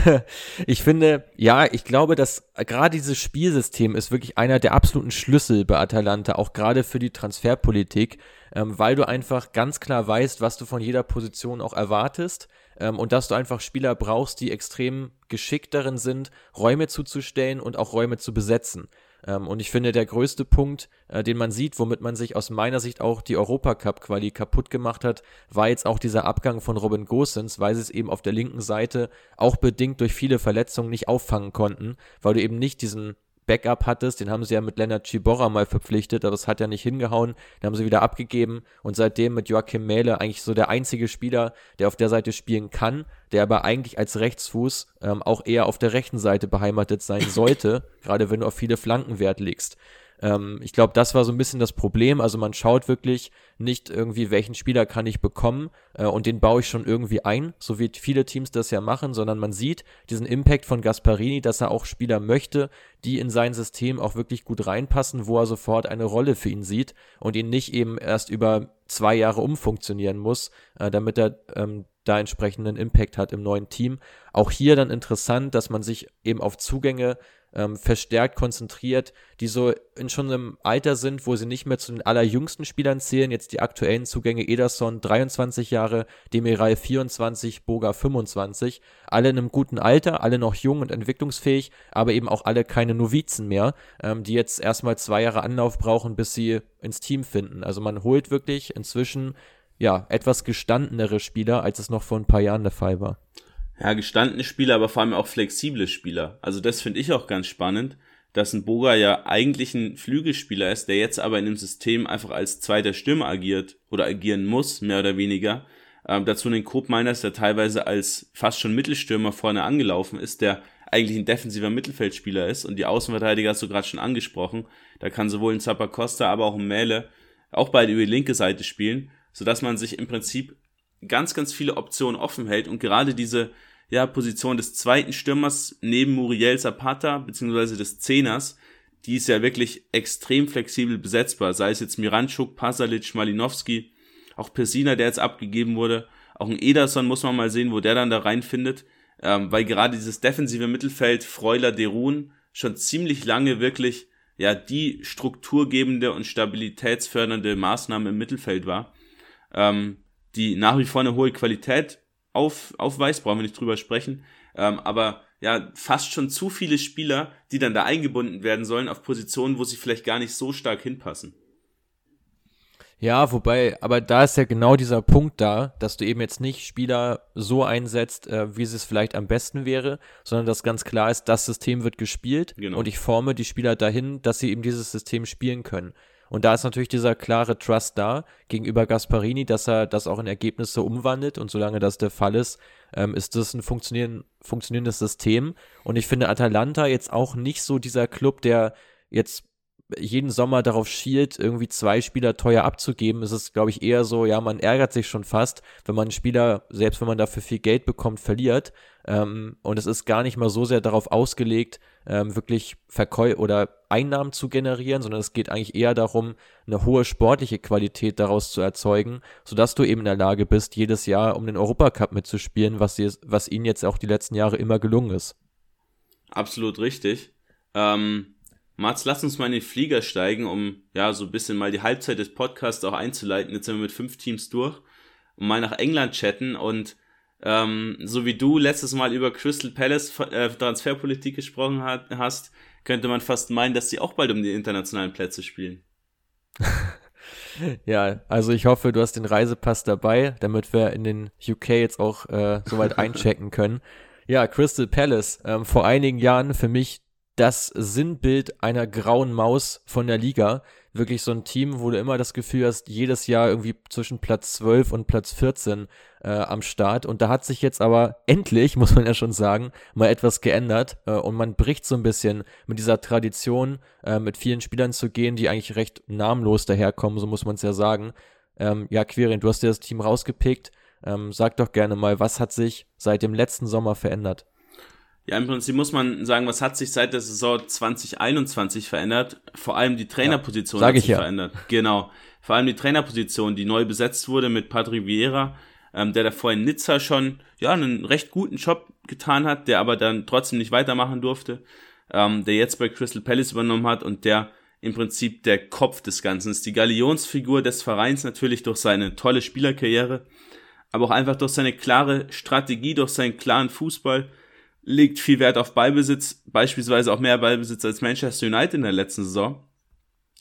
ich finde, ja, ich glaube, dass gerade dieses Spielsystem ist wirklich einer der absoluten Schlüssel bei Atalanta, auch gerade für die Transferpolitik, ähm, weil du einfach ganz klar weißt, was du von jeder Position auch erwartest ähm, und dass du einfach Spieler brauchst, die extrem geschickt darin sind, Räume zuzustellen und auch Räume zu besetzen. Ähm, und ich finde, der größte Punkt, äh, den man sieht, womit man sich aus meiner Sicht auch die Europacup-Quali kaputt gemacht hat, war jetzt auch dieser Abgang von Robin Gosens, weil sie es eben auf der linken Seite auch bedingt durch viele Verletzungen nicht auffangen konnten, weil du eben nicht diesen Backup hattest. Den haben sie ja mit Leonard Chiborra mal verpflichtet, aber es hat ja nicht hingehauen. Den haben sie wieder abgegeben und seitdem mit Joachim Mähle eigentlich so der einzige Spieler, der auf der Seite spielen kann, der aber eigentlich als Rechtsfuß ähm, auch eher auf der rechten Seite beheimatet sein sollte, gerade wenn du auf viele Flanken Wert legst. Ähm, ich glaube, das war so ein bisschen das Problem. Also man schaut wirklich nicht irgendwie, welchen Spieler kann ich bekommen äh, und den baue ich schon irgendwie ein, so wie viele Teams das ja machen, sondern man sieht diesen Impact von Gasparini, dass er auch Spieler möchte, die in sein System auch wirklich gut reinpassen, wo er sofort eine Rolle für ihn sieht und ihn nicht eben erst über zwei Jahre umfunktionieren muss, äh, damit er ähm, da entsprechenden Impact hat im neuen Team. Auch hier dann interessant, dass man sich eben auf Zugänge ähm, verstärkt konzentriert, die so in schon einem Alter sind, wo sie nicht mehr zu den allerjüngsten Spielern zählen. Jetzt die aktuellen Zugänge Ederson 23 Jahre, Demiral 24, Boga 25. Alle in einem guten Alter, alle noch jung und entwicklungsfähig, aber eben auch alle keine Novizen mehr, ähm, die jetzt erstmal zwei Jahre Anlauf brauchen, bis sie ins Team finden. Also man holt wirklich inzwischen ja etwas gestandenere Spieler, als es noch vor ein paar Jahren der Fall war ja, gestandene Spieler, aber vor allem auch flexible Spieler. Also das finde ich auch ganz spannend, dass ein Boga ja eigentlich ein Flügelspieler ist, der jetzt aber in dem System einfach als zweiter Stürmer agiert oder agieren muss, mehr oder weniger. Ähm, dazu einen Coop Miners, der teilweise als fast schon Mittelstürmer vorne angelaufen ist, der eigentlich ein defensiver Mittelfeldspieler ist und die Außenverteidiger hast du gerade schon angesprochen. Da kann sowohl ein Zappa Costa, aber auch ein Mähle auch beide über die linke Seite spielen, sodass man sich im Prinzip ganz, ganz viele Optionen offen hält und gerade diese ja, Position des zweiten Stürmers neben Muriel Zapata, beziehungsweise des Zehners, die ist ja wirklich extrem flexibel besetzbar, sei es jetzt Miranchuk, Pasalic, Malinowski, auch Persina, der jetzt abgegeben wurde, auch ein Ederson muss man mal sehen, wo der dann da reinfindet, ähm, weil gerade dieses defensive Mittelfeld Freuler Derun schon ziemlich lange wirklich ja die strukturgebende und stabilitätsfördernde Maßnahme im Mittelfeld war, ähm, die nach wie vor eine hohe Qualität auf, aufweist, brauchen wir nicht drüber sprechen. Ähm, aber ja, fast schon zu viele Spieler, die dann da eingebunden werden sollen auf Positionen, wo sie vielleicht gar nicht so stark hinpassen. Ja, wobei, aber da ist ja genau dieser Punkt da, dass du eben jetzt nicht Spieler so einsetzt, äh, wie es vielleicht am besten wäre, sondern dass ganz klar ist, das System wird gespielt genau. und ich forme die Spieler dahin, dass sie eben dieses System spielen können. Und da ist natürlich dieser klare Trust da gegenüber Gasparini, dass er das auch in Ergebnisse umwandelt. Und solange das der Fall ist, ähm, ist das ein funktionieren, funktionierendes System. Und ich finde Atalanta jetzt auch nicht so dieser Club, der jetzt jeden Sommer darauf schielt, irgendwie zwei Spieler teuer abzugeben, ist es, glaube ich, eher so, ja, man ärgert sich schon fast, wenn man einen Spieler, selbst wenn man dafür viel Geld bekommt, verliert. Ähm, und es ist gar nicht mal so sehr darauf ausgelegt, ähm, wirklich Verkäu oder Einnahmen zu generieren, sondern es geht eigentlich eher darum, eine hohe sportliche Qualität daraus zu erzeugen, sodass du eben in der Lage bist, jedes Jahr um den Europacup mitzuspielen, was, dir, was ihnen jetzt auch die letzten Jahre immer gelungen ist. Absolut richtig. Ähm, Mats, lass uns mal in den Flieger steigen, um ja so ein bisschen mal die Halbzeit des Podcasts auch einzuleiten. Jetzt sind wir mit fünf Teams durch und mal nach England chatten und ähm, so wie du letztes Mal über Crystal Palace äh, Transferpolitik gesprochen hat, hast, könnte man fast meinen, dass sie auch bald um die internationalen Plätze spielen. ja, also ich hoffe, du hast den Reisepass dabei, damit wir in den UK jetzt auch äh, soweit einchecken können. Ja, Crystal Palace, ähm, vor einigen Jahren für mich das Sinnbild einer grauen Maus von der Liga. Wirklich so ein Team, wo du immer das Gefühl hast, jedes Jahr irgendwie zwischen Platz 12 und Platz 14 äh, am Start. Und da hat sich jetzt aber endlich, muss man ja schon sagen, mal etwas geändert. Äh, und man bricht so ein bisschen mit dieser Tradition, äh, mit vielen Spielern zu gehen, die eigentlich recht namenlos daherkommen, so muss man es ja sagen. Ähm, ja, Quirin, du hast dir das Team rausgepickt. Ähm, sag doch gerne mal, was hat sich seit dem letzten Sommer verändert? Ja, im Prinzip muss man sagen, was hat sich seit der Saison 2021 verändert? Vor allem die Trainerposition ja, hat sich ja. verändert. Genau. Vor allem die Trainerposition, die neu besetzt wurde mit Patrick Vieira, ähm, der davor in Nizza schon ja einen recht guten Job getan hat, der aber dann trotzdem nicht weitermachen durfte, ähm, der jetzt bei Crystal Palace übernommen hat und der im Prinzip der Kopf des Ganzen ist. Die Galionsfigur des Vereins natürlich durch seine tolle Spielerkarriere, aber auch einfach durch seine klare Strategie, durch seinen klaren Fußball legt viel Wert auf Ballbesitz, beispielsweise auch mehr Ballbesitz als Manchester United in der letzten Saison.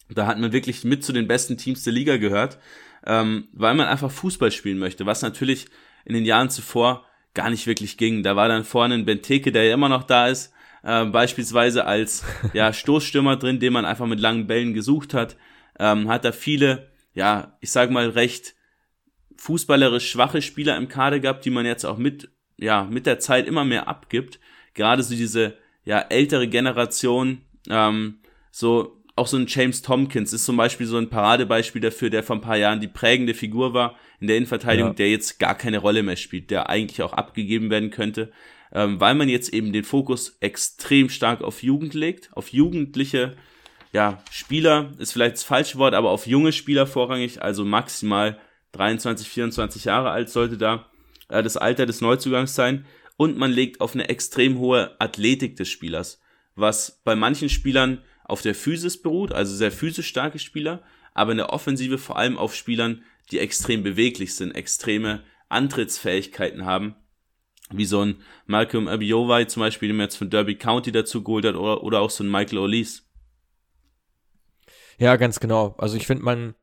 Da hat man wirklich mit zu den besten Teams der Liga gehört, ähm, weil man einfach Fußball spielen möchte, was natürlich in den Jahren zuvor gar nicht wirklich ging. Da war dann vorne ein Benteke, der ja immer noch da ist, äh, beispielsweise als ja, Stoßstürmer drin, den man einfach mit langen Bällen gesucht hat. Ähm, hat da viele, ja, ich sag mal, recht fußballerisch schwache Spieler im Kader gehabt, die man jetzt auch mit, ja, mit der Zeit immer mehr abgibt. Gerade so diese, ja, ältere Generation, ähm, so auch so ein James Tompkins ist zum Beispiel so ein Paradebeispiel dafür, der vor ein paar Jahren die prägende Figur war in der Innenverteidigung, ja. der jetzt gar keine Rolle mehr spielt, der eigentlich auch abgegeben werden könnte, ähm, weil man jetzt eben den Fokus extrem stark auf Jugend legt, auf jugendliche ja, Spieler ist vielleicht das falsche Wort, aber auf junge Spieler vorrangig, also maximal 23, 24 Jahre alt sollte da äh, das Alter des Neuzugangs sein. Und man legt auf eine extrem hohe Athletik des Spielers, was bei manchen Spielern auf der Physis beruht, also sehr physisch starke Spieler, aber in der Offensive vor allem auf Spielern, die extrem beweglich sind, extreme Antrittsfähigkeiten haben, wie so ein Malcolm Abiowai zum Beispiel, den man jetzt von Derby County dazu geholt hat, oder, oder auch so ein Michael O'Lees. Ja, ganz genau. Also ich finde, man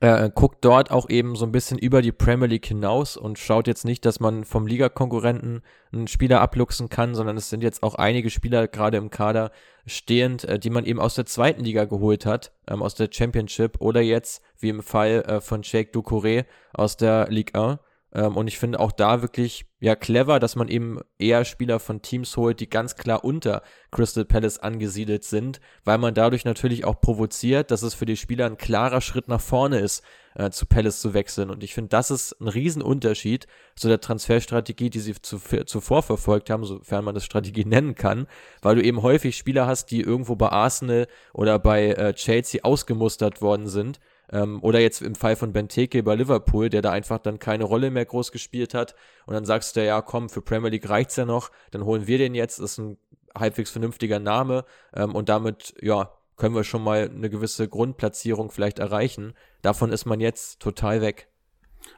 äh, guckt dort auch eben so ein bisschen über die Premier League hinaus und schaut jetzt nicht, dass man vom Ligakonkurrenten einen Spieler abluchsen kann, sondern es sind jetzt auch einige Spieler gerade im Kader stehend, äh, die man eben aus der zweiten Liga geholt hat, ähm, aus der Championship oder jetzt, wie im Fall äh, von Sheikh Doucouré aus der Ligue 1 ähm, und ich finde auch da wirklich ja clever, dass man eben eher Spieler von Teams holt, die ganz klar unter Crystal Palace angesiedelt sind, weil man dadurch natürlich auch provoziert, dass es für die Spieler ein klarer Schritt nach vorne ist, äh, zu Palace zu wechseln. Und ich finde, das ist ein Riesenunterschied zu der Transferstrategie, die sie zu, zuvor verfolgt haben, sofern man das Strategie nennen kann, weil du eben häufig Spieler hast, die irgendwo bei Arsenal oder bei äh, Chelsea ausgemustert worden sind ähm, oder jetzt im Fall von Benteke bei Liverpool, der da einfach dann keine Rolle mehr groß gespielt hat. Und dann sagst du, ja, komm, für Premier League reicht's ja noch, dann holen wir den jetzt, ist ein halbwegs vernünftiger Name. Ähm, und damit, ja, können wir schon mal eine gewisse Grundplatzierung vielleicht erreichen. Davon ist man jetzt total weg.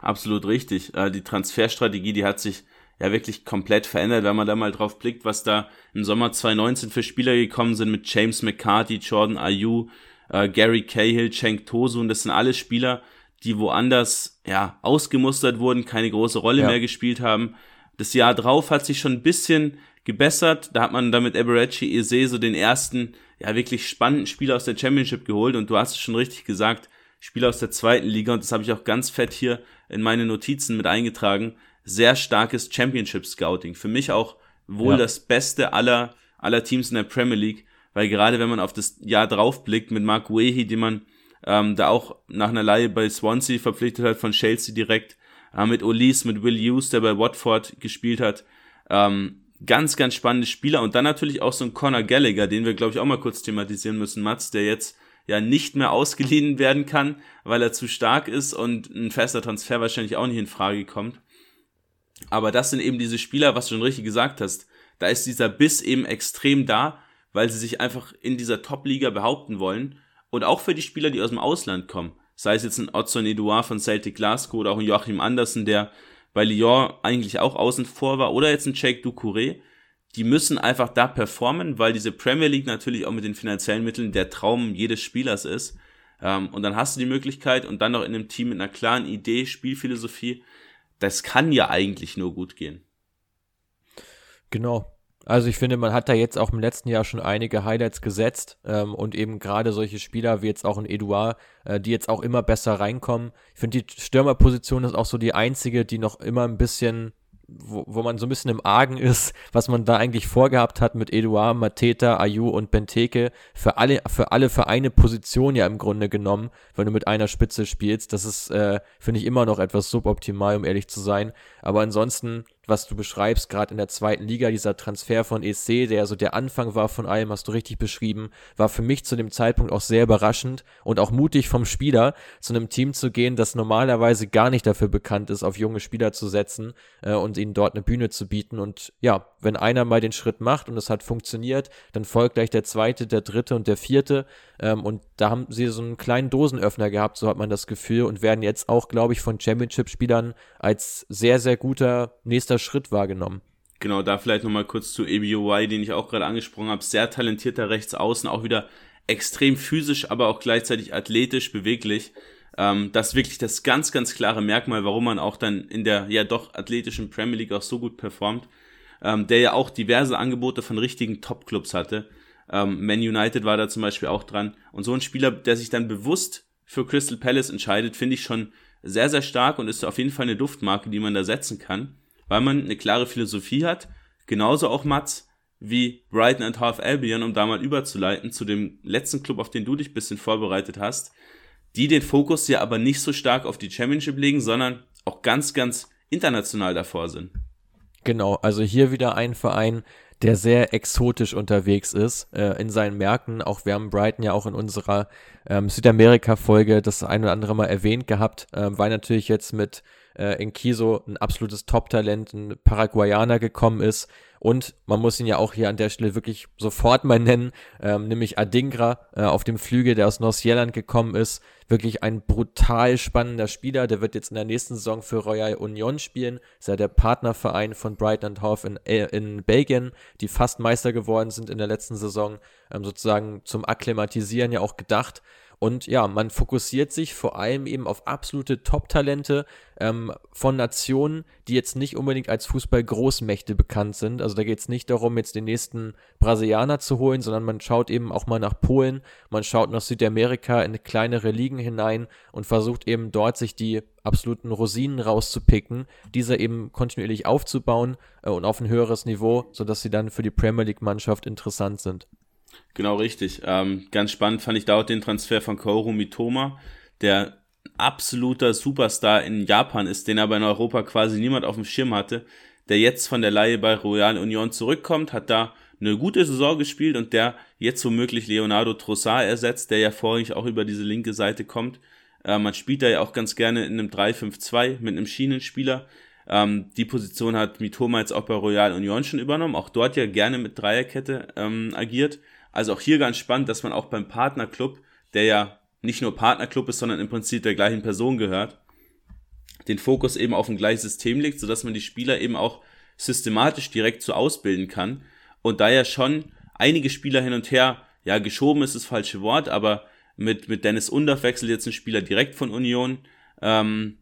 Absolut richtig. Äh, die Transferstrategie, die hat sich ja wirklich komplett verändert, wenn man da mal drauf blickt, was da im Sommer 2019 für Spieler gekommen sind mit James McCarthy, Jordan Ayew, äh, Gary Cahill, Cenk Tosun, das sind alles Spieler, die woanders ja ausgemustert wurden, keine große Rolle ja. mehr gespielt haben. Das Jahr drauf hat sich schon ein bisschen gebessert. Da hat man damit Eberechi Eze so den ersten, ja, wirklich spannenden Spieler aus der Championship geholt. Und du hast es schon richtig gesagt, Spieler aus der zweiten Liga. Und das habe ich auch ganz fett hier in meine Notizen mit eingetragen. Sehr starkes Championship Scouting. Für mich auch wohl ja. das Beste aller, aller Teams in der Premier League weil gerade wenn man auf das Jahr drauf blickt mit Mark Wehi, den man ähm, da auch nach einer Leihe bei Swansea verpflichtet hat, von Chelsea direkt, äh, mit Olise, mit Will Hughes, der bei Watford gespielt hat, ähm, ganz, ganz spannende Spieler und dann natürlich auch so ein Conor Gallagher, den wir, glaube ich, auch mal kurz thematisieren müssen, Mats, der jetzt ja nicht mehr ausgeliehen werden kann, weil er zu stark ist und ein fester Transfer wahrscheinlich auch nicht in Frage kommt. Aber das sind eben diese Spieler, was du schon richtig gesagt hast. Da ist dieser Biss eben extrem da weil sie sich einfach in dieser Top-Liga behaupten wollen. Und auch für die Spieler, die aus dem Ausland kommen. Sei es jetzt ein Otson Edouard von Celtic Glasgow oder auch ein Joachim Andersen, der bei Lyon eigentlich auch außen vor war, oder jetzt ein Jake Ducouré. Die müssen einfach da performen, weil diese Premier League natürlich auch mit den finanziellen Mitteln der Traum jedes Spielers ist. Ähm, und dann hast du die Möglichkeit und dann noch in einem Team mit einer klaren Idee, Spielphilosophie. Das kann ja eigentlich nur gut gehen. Genau. Also ich finde, man hat da jetzt auch im letzten Jahr schon einige Highlights gesetzt ähm, und eben gerade solche Spieler wie jetzt auch ein Eduard, äh, die jetzt auch immer besser reinkommen. Ich finde, die Stürmerposition ist auch so die einzige, die noch immer ein bisschen wo, wo man so ein bisschen im Argen ist, was man da eigentlich vorgehabt hat mit Eduard, Mateta, Ayu und Benteke für alle, für alle Vereine Position ja im Grunde genommen, wenn du mit einer Spitze spielst. Das ist, äh, finde ich, immer noch etwas suboptimal, um ehrlich zu sein. Aber ansonsten was du beschreibst, gerade in der zweiten Liga, dieser Transfer von EC, der so der Anfang war von allem, hast du richtig beschrieben, war für mich zu dem Zeitpunkt auch sehr überraschend und auch mutig vom Spieler, zu einem Team zu gehen, das normalerweise gar nicht dafür bekannt ist, auf junge Spieler zu setzen äh, und ihnen dort eine Bühne zu bieten. Und ja, wenn einer mal den Schritt macht und es hat funktioniert, dann folgt gleich der zweite, der dritte und der vierte. Ähm, und da haben sie so einen kleinen Dosenöffner gehabt, so hat man das Gefühl, und werden jetzt auch, glaube ich, von Championship-Spielern als sehr, sehr guter nächster Schritt wahrgenommen. Genau, da vielleicht nochmal kurz zu ABOY, den ich auch gerade angesprochen habe. Sehr talentierter Rechtsaußen, auch wieder extrem physisch, aber auch gleichzeitig athletisch, beweglich. Ähm, das ist wirklich das ganz, ganz klare Merkmal, warum man auch dann in der ja doch athletischen Premier League auch so gut performt. ähm, der ja auch diverse Angebote von richtigen Top-Clubs hatte. Ähm, Man United war da zum Beispiel auch dran. Und so ein Spieler, der sich dann bewusst für Crystal Palace entscheidet, finde ich schon sehr, sehr stark und ist auf jeden Fall eine Duftmarke, die man da setzen kann, weil man eine klare Philosophie hat. Genauso auch Mats wie Brighton and Half Albion, um da mal überzuleiten zu dem letzten Club, auf den du dich bisschen vorbereitet hast, die den Fokus ja aber nicht so stark auf die Championship legen, sondern auch ganz, ganz international davor sind. Genau, also hier wieder ein Verein, der sehr exotisch unterwegs ist äh, in seinen Märkten. Auch wir haben Brighton ja auch in unserer ähm, Südamerika-Folge das ein oder andere Mal erwähnt gehabt, äh, weil natürlich jetzt mit äh, in Kiso ein absolutes Top-Talent, ein Paraguayaner gekommen ist. Und man muss ihn ja auch hier an der Stelle wirklich sofort mal nennen, ähm, nämlich Adingra äh, auf dem Flügel, der aus Nordsjelland gekommen ist. Wirklich ein brutal spannender Spieler. Der wird jetzt in der nächsten Saison für Royal Union spielen. Ist ja der Partnerverein von Brighton Hove in, äh, in Belgien, die fast Meister geworden sind in der letzten Saison. Ähm, sozusagen zum Akklimatisieren ja auch gedacht. Und ja, man fokussiert sich vor allem eben auf absolute Top-Talente ähm, von Nationen, die jetzt nicht unbedingt als Fußball-Großmächte bekannt sind. Also da geht es nicht darum, jetzt den nächsten Brasilianer zu holen, sondern man schaut eben auch mal nach Polen, man schaut nach Südamerika in kleinere Ligen hinein und versucht eben dort sich die absoluten Rosinen rauszupicken, diese eben kontinuierlich aufzubauen äh, und auf ein höheres Niveau, sodass sie dann für die Premier League-Mannschaft interessant sind. Genau richtig. Ähm, ganz spannend fand ich da auch den Transfer von Kaoru Mitoma, der absoluter Superstar in Japan ist, den aber in Europa quasi niemand auf dem Schirm hatte, der jetzt von der Leihe bei Royal Union zurückkommt, hat da eine gute Saison gespielt und der jetzt womöglich Leonardo Trossard ersetzt, der ja vorhin auch über diese linke Seite kommt. Äh, man spielt da ja auch ganz gerne in einem 3-5-2 mit einem Schienenspieler. Ähm, die Position hat Mitoma jetzt auch bei Royal Union schon übernommen, auch dort ja gerne mit Dreierkette ähm, agiert. Also auch hier ganz spannend, dass man auch beim Partnerclub, der ja nicht nur Partnerclub ist, sondern im Prinzip der gleichen Person gehört, den Fokus eben auf ein gleiches System legt, sodass man die Spieler eben auch systematisch direkt so ausbilden kann. Und da ja schon einige Spieler hin und her, ja, geschoben ist das falsche Wort, aber mit, mit Dennis Underf wechselt jetzt ein Spieler direkt von Union ähm,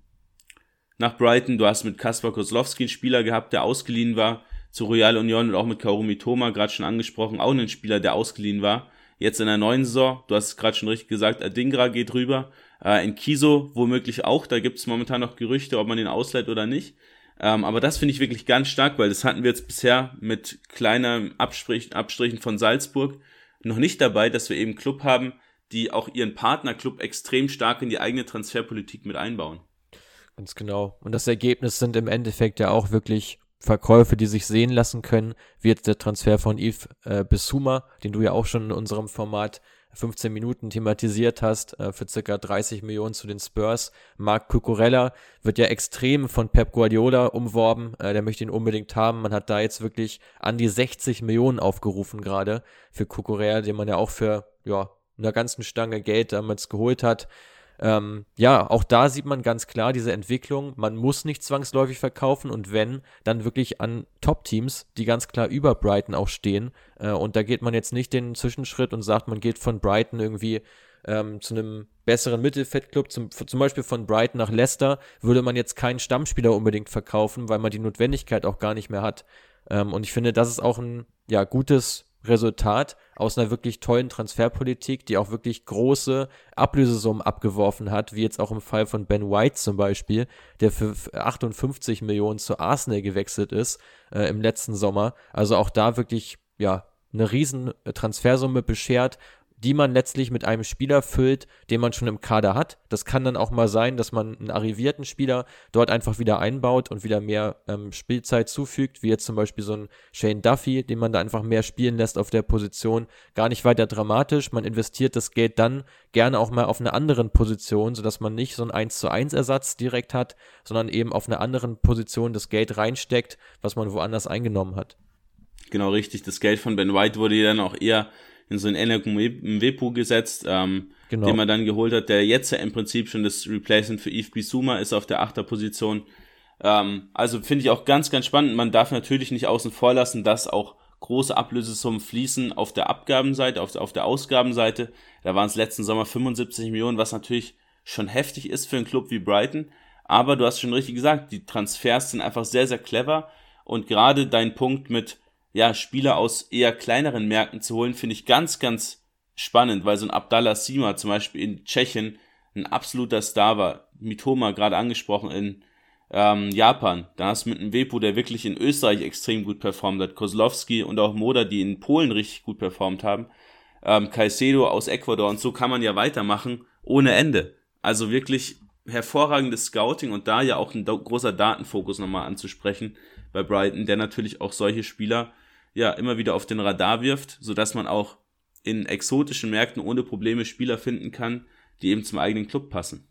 nach Brighton. Du hast mit Kaspar Kozlowski einen Spieler gehabt, der ausgeliehen war zu Royal Union und auch mit Karumi Thoma, gerade schon angesprochen, auch einen Spieler, der ausgeliehen war. Jetzt in der neuen Saison, du hast es gerade schon richtig gesagt, Adingra geht rüber. Äh, in Kiso womöglich auch, da gibt es momentan noch Gerüchte, ob man den ausleiht oder nicht. Ähm, aber das finde ich wirklich ganz stark, weil das hatten wir jetzt bisher mit kleinen Abstrich, Abstrichen von Salzburg noch nicht dabei, dass wir eben Club haben, die auch ihren Partnerclub extrem stark in die eigene Transferpolitik mit einbauen. Ganz genau. Und das Ergebnis sind im Endeffekt ja auch wirklich Verkäufe, die sich sehen lassen können, wie jetzt der Transfer von Yves äh, Bissouma, den du ja auch schon in unserem Format 15 Minuten thematisiert hast, äh, für circa 30 Millionen zu den Spurs. Marc Cucurella wird ja extrem von Pep Guardiola umworben, äh, der möchte ihn unbedingt haben. Man hat da jetzt wirklich an die 60 Millionen aufgerufen gerade für Cucurella, den man ja auch für, ja, einer ganzen Stange Geld damals geholt hat. Ähm, ja, auch da sieht man ganz klar diese Entwicklung. Man muss nicht zwangsläufig verkaufen und wenn, dann wirklich an Top-Teams, die ganz klar über Brighton auch stehen. Äh, und da geht man jetzt nicht den Zwischenschritt und sagt, man geht von Brighton irgendwie ähm, zu einem besseren Mittelfeldclub, zum, zum Beispiel von Brighton nach Leicester, würde man jetzt keinen Stammspieler unbedingt verkaufen, weil man die Notwendigkeit auch gar nicht mehr hat. Ähm, und ich finde, das ist auch ein ja, gutes Resultat aus einer wirklich tollen Transferpolitik, die auch wirklich große Ablösesummen abgeworfen hat, wie jetzt auch im Fall von Ben White zum Beispiel, der für 58 Millionen zu Arsenal gewechselt ist äh, im letzten Sommer. Also auch da wirklich, ja, eine riesen Transfersumme beschert die man letztlich mit einem Spieler füllt, den man schon im Kader hat. Das kann dann auch mal sein, dass man einen arrivierten Spieler dort einfach wieder einbaut und wieder mehr ähm, Spielzeit zufügt, wie jetzt zum Beispiel so ein Shane Duffy, den man da einfach mehr spielen lässt auf der Position. Gar nicht weiter dramatisch. Man investiert das Geld dann gerne auch mal auf einer anderen Position, sodass man nicht so einen 1 zu 1 Ersatz direkt hat, sondern eben auf einer anderen Position das Geld reinsteckt, was man woanders eingenommen hat. Genau richtig. Das Geld von Ben White wurde dann auch eher in so einen Mwepu gesetzt, ähm, genau. den man dann geholt hat, der jetzt ja im Prinzip schon das Replacement für Yves Bissouma ist auf der Achterposition. Ähm, also finde ich auch ganz, ganz spannend. Man darf natürlich nicht außen vor lassen, dass auch große Ablösesummen fließen auf der Abgabenseite, auf, auf der Ausgabenseite. Da waren es letzten Sommer 75 Millionen, was natürlich schon heftig ist für einen Club wie Brighton. Aber du hast schon richtig gesagt, die Transfers sind einfach sehr, sehr clever Und gerade dein Punkt mit, ja, Spieler aus eher kleineren Märkten zu holen, finde ich ganz, ganz spannend, weil so ein Abdallah Sima zum Beispiel in Tschechien ein absoluter Star war. Mitoma gerade angesprochen in ähm, Japan. Da hast du mit einem Wepo, der wirklich in Österreich extrem gut performt hat. Kozlowski und auch Moda, die in Polen richtig gut performt haben. Ähm, Caicedo aus Ecuador und so kann man ja weitermachen ohne Ende. Also wirklich hervorragendes Scouting und da ja auch ein großer Datenfokus nochmal anzusprechen bei Brighton, der natürlich auch solche Spieler ja immer wieder auf den Radar wirft, sodass man auch in exotischen Märkten ohne Probleme Spieler finden kann, die eben zum eigenen Club passen.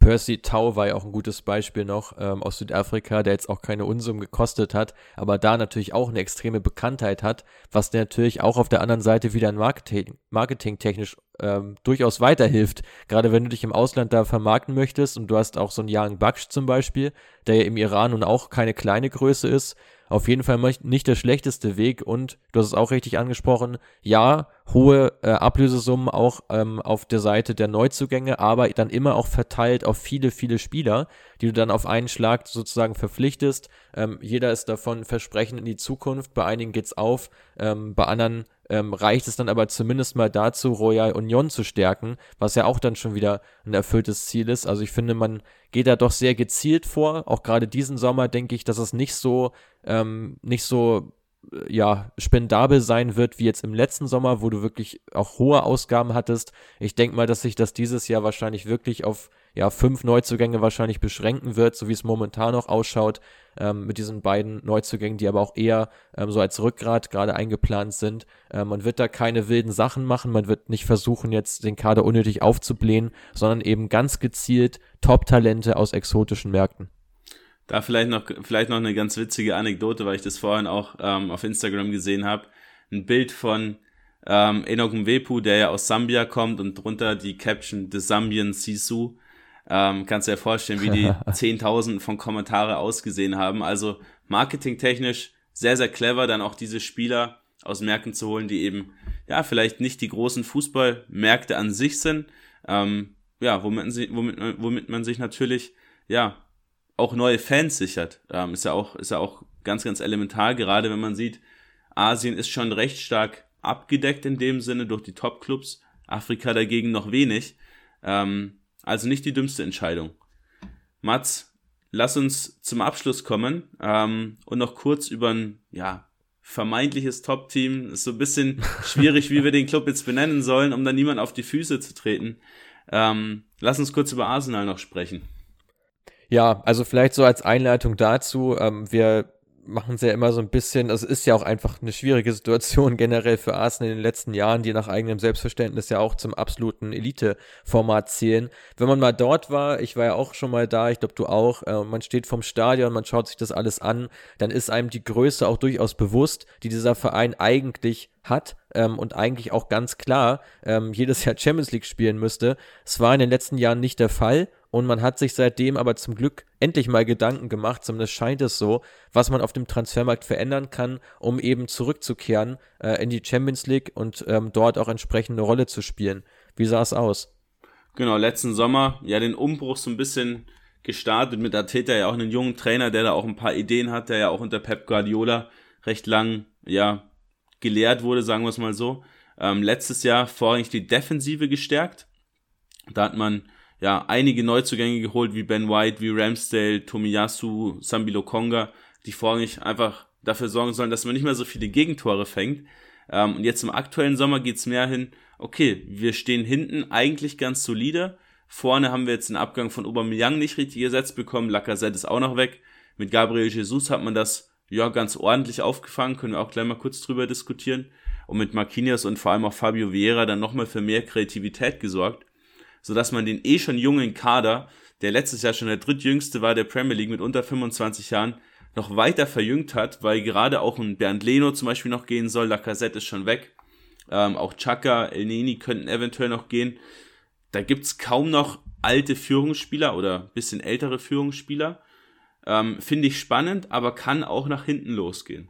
Percy Tau war ja auch ein gutes Beispiel noch ähm, aus Südafrika, der jetzt auch keine Unsummen gekostet hat, aber da natürlich auch eine extreme Bekanntheit hat, was natürlich auch auf der anderen Seite wieder ein Marketing, marketingtechnisch ähm, durchaus weiterhilft. Gerade wenn du dich im Ausland da vermarkten möchtest und du hast auch so einen Young Baksh zum Beispiel, der ja im Iran nun auch keine kleine Größe ist, auf jeden Fall nicht der schlechteste Weg und du hast es auch richtig angesprochen, ja, hohe äh, Ablösesummen auch ähm, auf der Seite der Neuzugänge, aber dann immer auch verteilt auf viele, viele Spieler, die du dann auf einen Schlag sozusagen verpflichtest. Ähm, jeder ist davon Versprechen in die Zukunft, bei einigen geht's auf, ähm, bei anderen ähm, reicht es dann aber zumindest mal dazu, Royal Union zu stärken, was ja auch dann schon wieder ein erfülltes Ziel ist. Also ich finde, man geht da doch sehr gezielt vor. Auch gerade diesen Sommer denke ich, dass es nicht so, ähm, nicht so ja, spendabel sein wird wie jetzt im letzten Sommer, wo du wirklich auch hohe Ausgaben hattest. Ich denke mal, dass sich das dieses Jahr wahrscheinlich wirklich auf ja, fünf Neuzugänge wahrscheinlich beschränken wird, so wie es momentan noch ausschaut, ähm, mit diesen beiden Neuzugängen, die aber auch eher ähm, so als Rückgrat gerade eingeplant sind. Ähm, man wird da keine wilden Sachen machen, man wird nicht versuchen, jetzt den Kader unnötig aufzublähen, sondern eben ganz gezielt Top-Talente aus exotischen Märkten. Da vielleicht noch, vielleicht noch eine ganz witzige Anekdote, weil ich das vorhin auch ähm, auf Instagram gesehen habe. Ein Bild von ähm, Enoch Mwepu, der ja aus Sambia kommt und drunter die Caption The Zambian Sisu. Ähm, kannst du dir vorstellen, wie die Zehntausenden von Kommentare ausgesehen haben. Also marketingtechnisch sehr, sehr clever, dann auch diese Spieler aus Märkten zu holen, die eben, ja, vielleicht nicht die großen Fußballmärkte an sich sind. Ähm, ja, womit, womit, womit man sich natürlich, ja, auch neue Fans sichert. Ähm, ist ja auch, ist ja auch ganz, ganz elementar, gerade wenn man sieht, Asien ist schon recht stark abgedeckt in dem Sinne durch die Top-Clubs, Afrika dagegen noch wenig. Ähm, also nicht die dümmste Entscheidung. Mats, lass uns zum Abschluss kommen ähm, und noch kurz über ein ja, vermeintliches Top-Team. Ist so ein bisschen schwierig, wie wir den Club jetzt benennen sollen, um dann niemand auf die Füße zu treten. Ähm, lass uns kurz über Arsenal noch sprechen. Ja, also vielleicht so als Einleitung dazu, ähm, wir machen es ja immer so ein bisschen, also es ist ja auch einfach eine schwierige Situation generell für Arsenal in den letzten Jahren, die nach eigenem Selbstverständnis ja auch zum absoluten Elite-Format zählen. Wenn man mal dort war, ich war ja auch schon mal da, ich glaube du auch, äh, man steht vom Stadion, man schaut sich das alles an, dann ist einem die Größe auch durchaus bewusst, die dieser Verein eigentlich hat ähm, und eigentlich auch ganz klar ähm, jedes Jahr Champions League spielen müsste. Es war in den letzten Jahren nicht der Fall und man hat sich seitdem aber zum Glück endlich mal Gedanken gemacht, zumindest scheint es so, was man auf dem Transfermarkt verändern kann, um eben zurückzukehren äh, in die Champions League und ähm, dort auch entsprechend eine Rolle zu spielen. Wie sah es aus? Genau, letzten Sommer ja den Umbruch so ein bisschen gestartet mit Arteta, ja auch einen jungen Trainer, der da auch ein paar Ideen hat, der ja auch unter Pep Guardiola recht lang, ja, gelehrt wurde, sagen wir es mal so. Ähm, letztes Jahr vorrangig die Defensive gestärkt. Da hat man ja einige Neuzugänge geholt, wie Ben White, wie Ramsdale, Tomiyasu, Sambilo Konga, die vorrangig einfach dafür sorgen sollen, dass man nicht mehr so viele Gegentore fängt. Ähm, und jetzt im aktuellen Sommer geht's mehr hin, okay, wir stehen hinten eigentlich ganz solide. Vorne haben wir jetzt den Abgang von Aubameyang nicht richtig gesetzt bekommen. Lacazette ist auch noch weg. Mit Gabriel Jesus hat man das ja ganz ordentlich aufgefangen. Können wir auch gleich mal kurz drüber diskutieren. Und mit Marquinhos und vor allem auch Fabio Vieira dann nochmal für mehr Kreativität gesorgt sodass man den eh schon jungen Kader, der letztes Jahr schon der drittjüngste war der Premier League mit unter 25 Jahren, noch weiter verjüngt hat, weil gerade auch ein Bernd Leno zum Beispiel noch gehen soll, Lacazette ist schon weg, ähm, auch Chaka, El Neni könnten eventuell noch gehen. Da gibt's kaum noch alte Führungsspieler oder bisschen ältere Führungsspieler. Ähm, Finde ich spannend, aber kann auch nach hinten losgehen.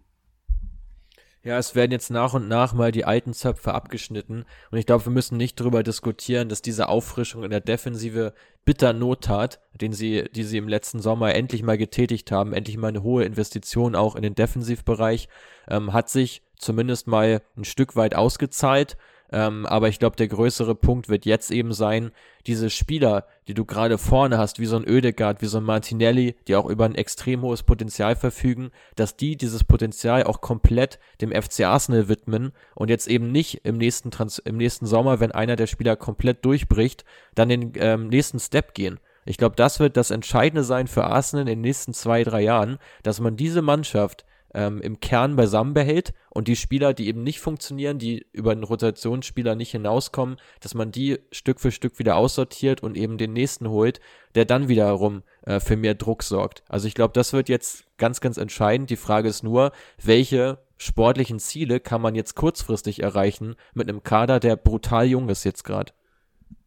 Ja, es werden jetzt nach und nach mal die alten Zöpfe abgeschnitten. Und ich glaube, wir müssen nicht darüber diskutieren, dass diese Auffrischung in der Defensive bitter Not tat, den sie, die sie im letzten Sommer endlich mal getätigt haben, endlich mal eine hohe Investition auch in den Defensivbereich, ähm, hat sich zumindest mal ein Stück weit ausgezahlt. Ähm, aber ich glaube, der größere Punkt wird jetzt eben sein, diese Spieler, die du gerade vorne hast, wie so ein Oedegaard, wie so ein Martinelli, die auch über ein extrem hohes Potenzial verfügen, dass die dieses Potenzial auch komplett dem FC Arsenal widmen und jetzt eben nicht im nächsten, Trans im nächsten Sommer, wenn einer der Spieler komplett durchbricht, dann den ähm, nächsten Step gehen. Ich glaube, das wird das Entscheidende sein für Arsenal in den nächsten zwei, drei Jahren, dass man diese Mannschaft ähm, im Kern beisammen behält und die Spieler, die eben nicht funktionieren, die über einen Rotationsspieler nicht hinauskommen, dass man die Stück für Stück wieder aussortiert und eben den nächsten holt, der dann wiederum äh, für mehr Druck sorgt. Also ich glaube, das wird jetzt ganz, ganz entscheidend. Die Frage ist nur, welche sportlichen Ziele kann man jetzt kurzfristig erreichen mit einem Kader, der brutal jung ist jetzt gerade.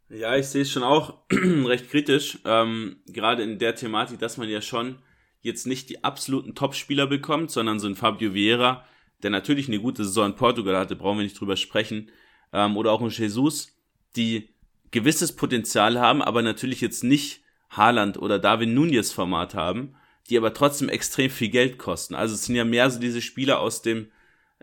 Ja, ich sehe es schon auch recht kritisch, ähm, gerade in der Thematik, dass man ja schon jetzt nicht die absoluten Top-Spieler bekommt, sondern so ein Fabio Vieira, der natürlich eine gute Saison in Portugal hatte, brauchen wir nicht drüber sprechen, ähm, oder auch ein Jesus, die gewisses Potenzial haben, aber natürlich jetzt nicht Haaland oder Darwin Nunez Format haben, die aber trotzdem extrem viel Geld kosten. Also es sind ja mehr so diese Spieler aus dem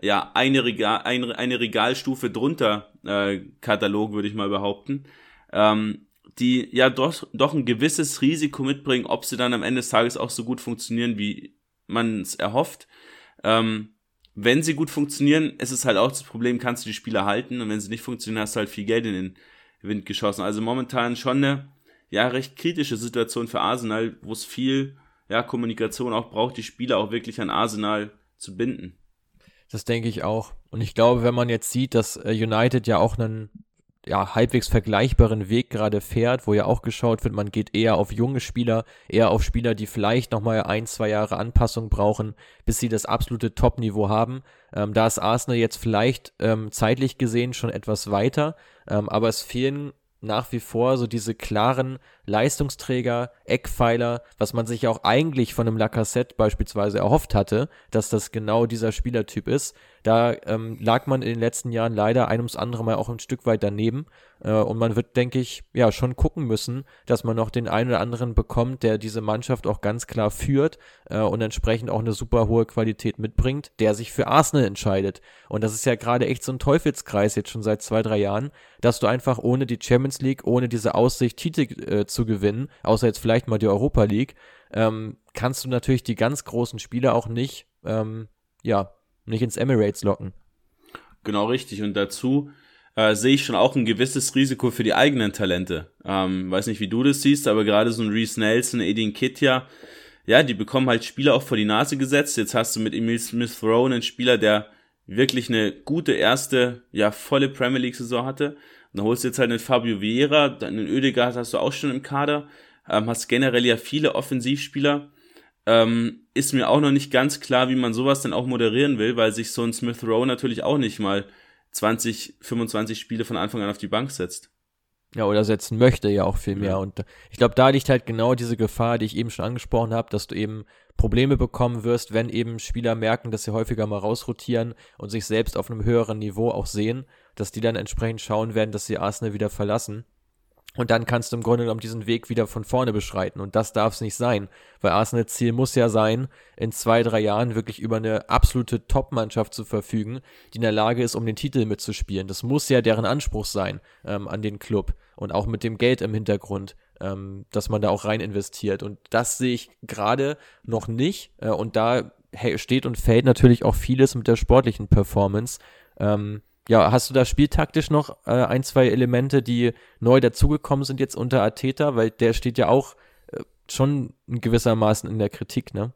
ja eine, Regal, eine, eine Regalstufe drunter äh, Katalog würde ich mal behaupten, ähm, die ja doch, doch ein gewisses Risiko mitbringen, ob sie dann am Ende des Tages auch so gut funktionieren, wie man es erhofft. Ähm, wenn sie gut funktionieren, ist es halt auch das Problem, kannst du die Spieler halten und wenn sie nicht funktionieren, hast du halt viel Geld in den Wind geschossen. Also momentan schon eine ja recht kritische Situation für Arsenal, wo es viel ja Kommunikation auch braucht, die Spieler auch wirklich an Arsenal zu binden. Das denke ich auch. Und ich glaube, wenn man jetzt sieht, dass äh, United ja auch einen ja, halbwegs vergleichbaren Weg gerade fährt, wo ja auch geschaut wird, man geht eher auf junge Spieler, eher auf Spieler, die vielleicht nochmal ein, zwei Jahre Anpassung brauchen, bis sie das absolute Top-Niveau haben. Ähm, da ist Arsenal jetzt vielleicht ähm, zeitlich gesehen schon etwas weiter, ähm, aber es fehlen nach wie vor so diese klaren Leistungsträger, Eckpfeiler, was man sich auch eigentlich von einem Lacassette beispielsweise erhofft hatte, dass das genau dieser Spielertyp ist. Da ähm, lag man in den letzten Jahren leider ein ums andere Mal auch ein Stück weit daneben. Äh, und man wird, denke ich, ja, schon gucken müssen, dass man noch den einen oder anderen bekommt, der diese Mannschaft auch ganz klar führt äh, und entsprechend auch eine super hohe Qualität mitbringt, der sich für Arsenal entscheidet. Und das ist ja gerade echt so ein Teufelskreis jetzt schon seit zwei, drei Jahren, dass du einfach ohne die Champions League, ohne diese Aussicht, Titel äh, zu gewinnen, außer jetzt vielleicht mal die Europa League, ähm, kannst du natürlich die ganz großen Spieler auch nicht, ähm, ja, nicht ins Emirates locken. Genau richtig. Und dazu äh, sehe ich schon auch ein gewisses Risiko für die eigenen Talente. Ähm, weiß nicht, wie du das siehst, aber gerade so ein Reese Nelson, Edin Kitja, ja, die bekommen halt Spieler auch vor die Nase gesetzt. Jetzt hast du mit Emil Smith Rowe einen Spieler, der wirklich eine gute erste, ja, volle Premier League Saison hatte. Und dann holst du jetzt halt einen Fabio Vieira, einen Oedegaard hast du auch schon im Kader, ähm, hast generell ja viele Offensivspieler ähm, ist mir auch noch nicht ganz klar, wie man sowas dann auch moderieren will, weil sich so ein Smith Rowe natürlich auch nicht mal 20, 25 Spiele von Anfang an auf die Bank setzt. Ja, oder setzen möchte ja auch viel mehr. Ja. Und ich glaube, da liegt halt genau diese Gefahr, die ich eben schon angesprochen habe, dass du eben Probleme bekommen wirst, wenn eben Spieler merken, dass sie häufiger mal rausrotieren und sich selbst auf einem höheren Niveau auch sehen, dass die dann entsprechend schauen werden, dass sie Arsenal wieder verlassen. Und dann kannst du im Grunde genommen diesen Weg wieder von vorne beschreiten. Und das darf es nicht sein. Weil Arsenals Ziel muss ja sein, in zwei, drei Jahren wirklich über eine absolute Top-Mannschaft zu verfügen, die in der Lage ist, um den Titel mitzuspielen. Das muss ja deren Anspruch sein ähm, an den Club. Und auch mit dem Geld im Hintergrund, ähm, dass man da auch rein investiert. Und das sehe ich gerade noch nicht. Äh, und da steht und fällt natürlich auch vieles mit der sportlichen Performance. Ähm, ja, hast du da spieltaktisch noch äh, ein, zwei Elemente, die neu dazugekommen sind jetzt unter Ateta? Weil der steht ja auch äh, schon gewissermaßen in der Kritik, ne?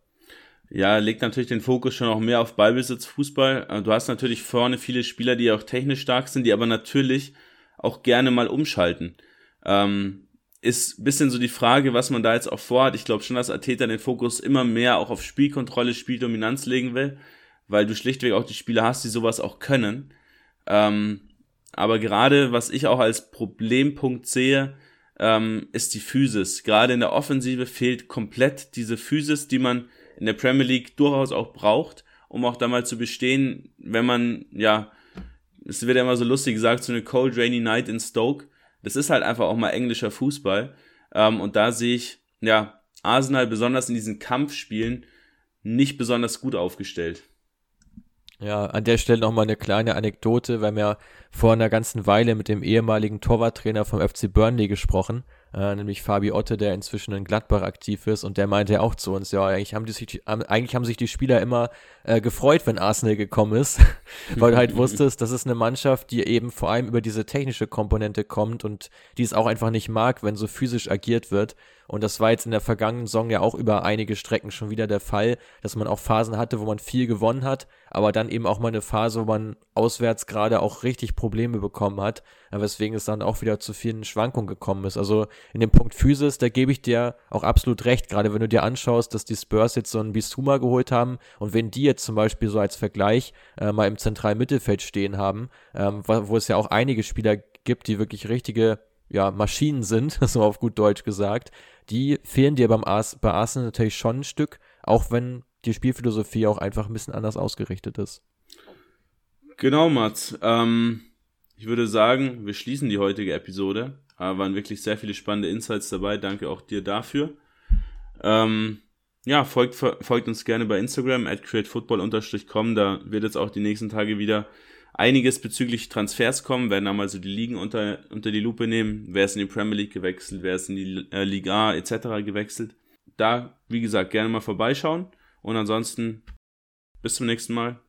Ja, legt natürlich den Fokus schon auch mehr auf Ballbesitz, Fußball. Äh, du hast natürlich vorne viele Spieler, die auch technisch stark sind, die aber natürlich auch gerne mal umschalten. Ähm, ist bisschen so die Frage, was man da jetzt auch vorhat. Ich glaube schon, dass Ateta den Fokus immer mehr auch auf Spielkontrolle, Spieldominanz legen will, weil du schlichtweg auch die Spieler hast, die sowas auch können. Ähm, aber gerade, was ich auch als Problempunkt sehe, ähm, ist die Physis. Gerade in der Offensive fehlt komplett diese Physis, die man in der Premier League durchaus auch braucht. um auch da mal zu bestehen, wenn man, ja, es wird ja immer so lustig gesagt, so eine Cold Rainy Night in Stoke. Das ist halt einfach auch mal englischer Fußball. Ähm, und da sehe ich, ja, Arsenal besonders in diesen Kampfspielen nicht besonders gut aufgestellt. Ja, an der Stelle nochmal eine kleine Anekdote. Wir haben ja vor einer ganzen Weile mit dem ehemaligen Torwarttrainer vom FC Burnley gesprochen äh, nämlich Fabi Otte, der inzwischen in Gladbach aktiv ist. Und der meinte ja auch zu uns, ja, eigentlich haben, die sich, eigentlich haben sich die Spieler immer äh, gefreut, wenn Arsenal gekommen ist, weil du halt wusstest, das ist eine Mannschaft, die eben vor allem über diese technische Komponente kommt und die es auch einfach nicht mag, wenn so physisch agiert wird und das war jetzt in der vergangenen Saison ja auch über einige Strecken schon wieder der Fall, dass man auch Phasen hatte, wo man viel gewonnen hat, aber dann eben auch mal eine Phase, wo man auswärts gerade auch richtig Probleme bekommen hat, weswegen es dann auch wieder zu vielen Schwankungen gekommen ist. Also in dem Punkt Physis, da gebe ich dir auch absolut recht, gerade wenn du dir anschaust, dass die Spurs jetzt so einen Bisuma geholt haben und wenn die jetzt zum Beispiel so als Vergleich äh, mal im zentralen Mittelfeld stehen haben, ähm, wo, wo es ja auch einige Spieler gibt, die wirklich richtige ja, Maschinen sind, so auf gut Deutsch gesagt, die fehlen dir beim Ars bei Arsenal natürlich schon ein Stück, auch wenn die Spielphilosophie auch einfach ein bisschen anders ausgerichtet ist. Genau, Mats. Ähm, ich würde sagen, wir schließen die heutige Episode. Äh, waren wirklich sehr viele spannende Insights dabei. Danke auch dir dafür. Ähm, ja, folgt, folgt uns gerne bei Instagram at createfootball-com. Da wird jetzt auch die nächsten Tage wieder einiges bezüglich Transfers kommen, werden dann mal so die Ligen unter, unter die Lupe nehmen. Wer ist in die Premier League gewechselt, wer ist in die äh, Liga A etc. gewechselt. Da, wie gesagt, gerne mal vorbeischauen. Und ansonsten bis zum nächsten Mal.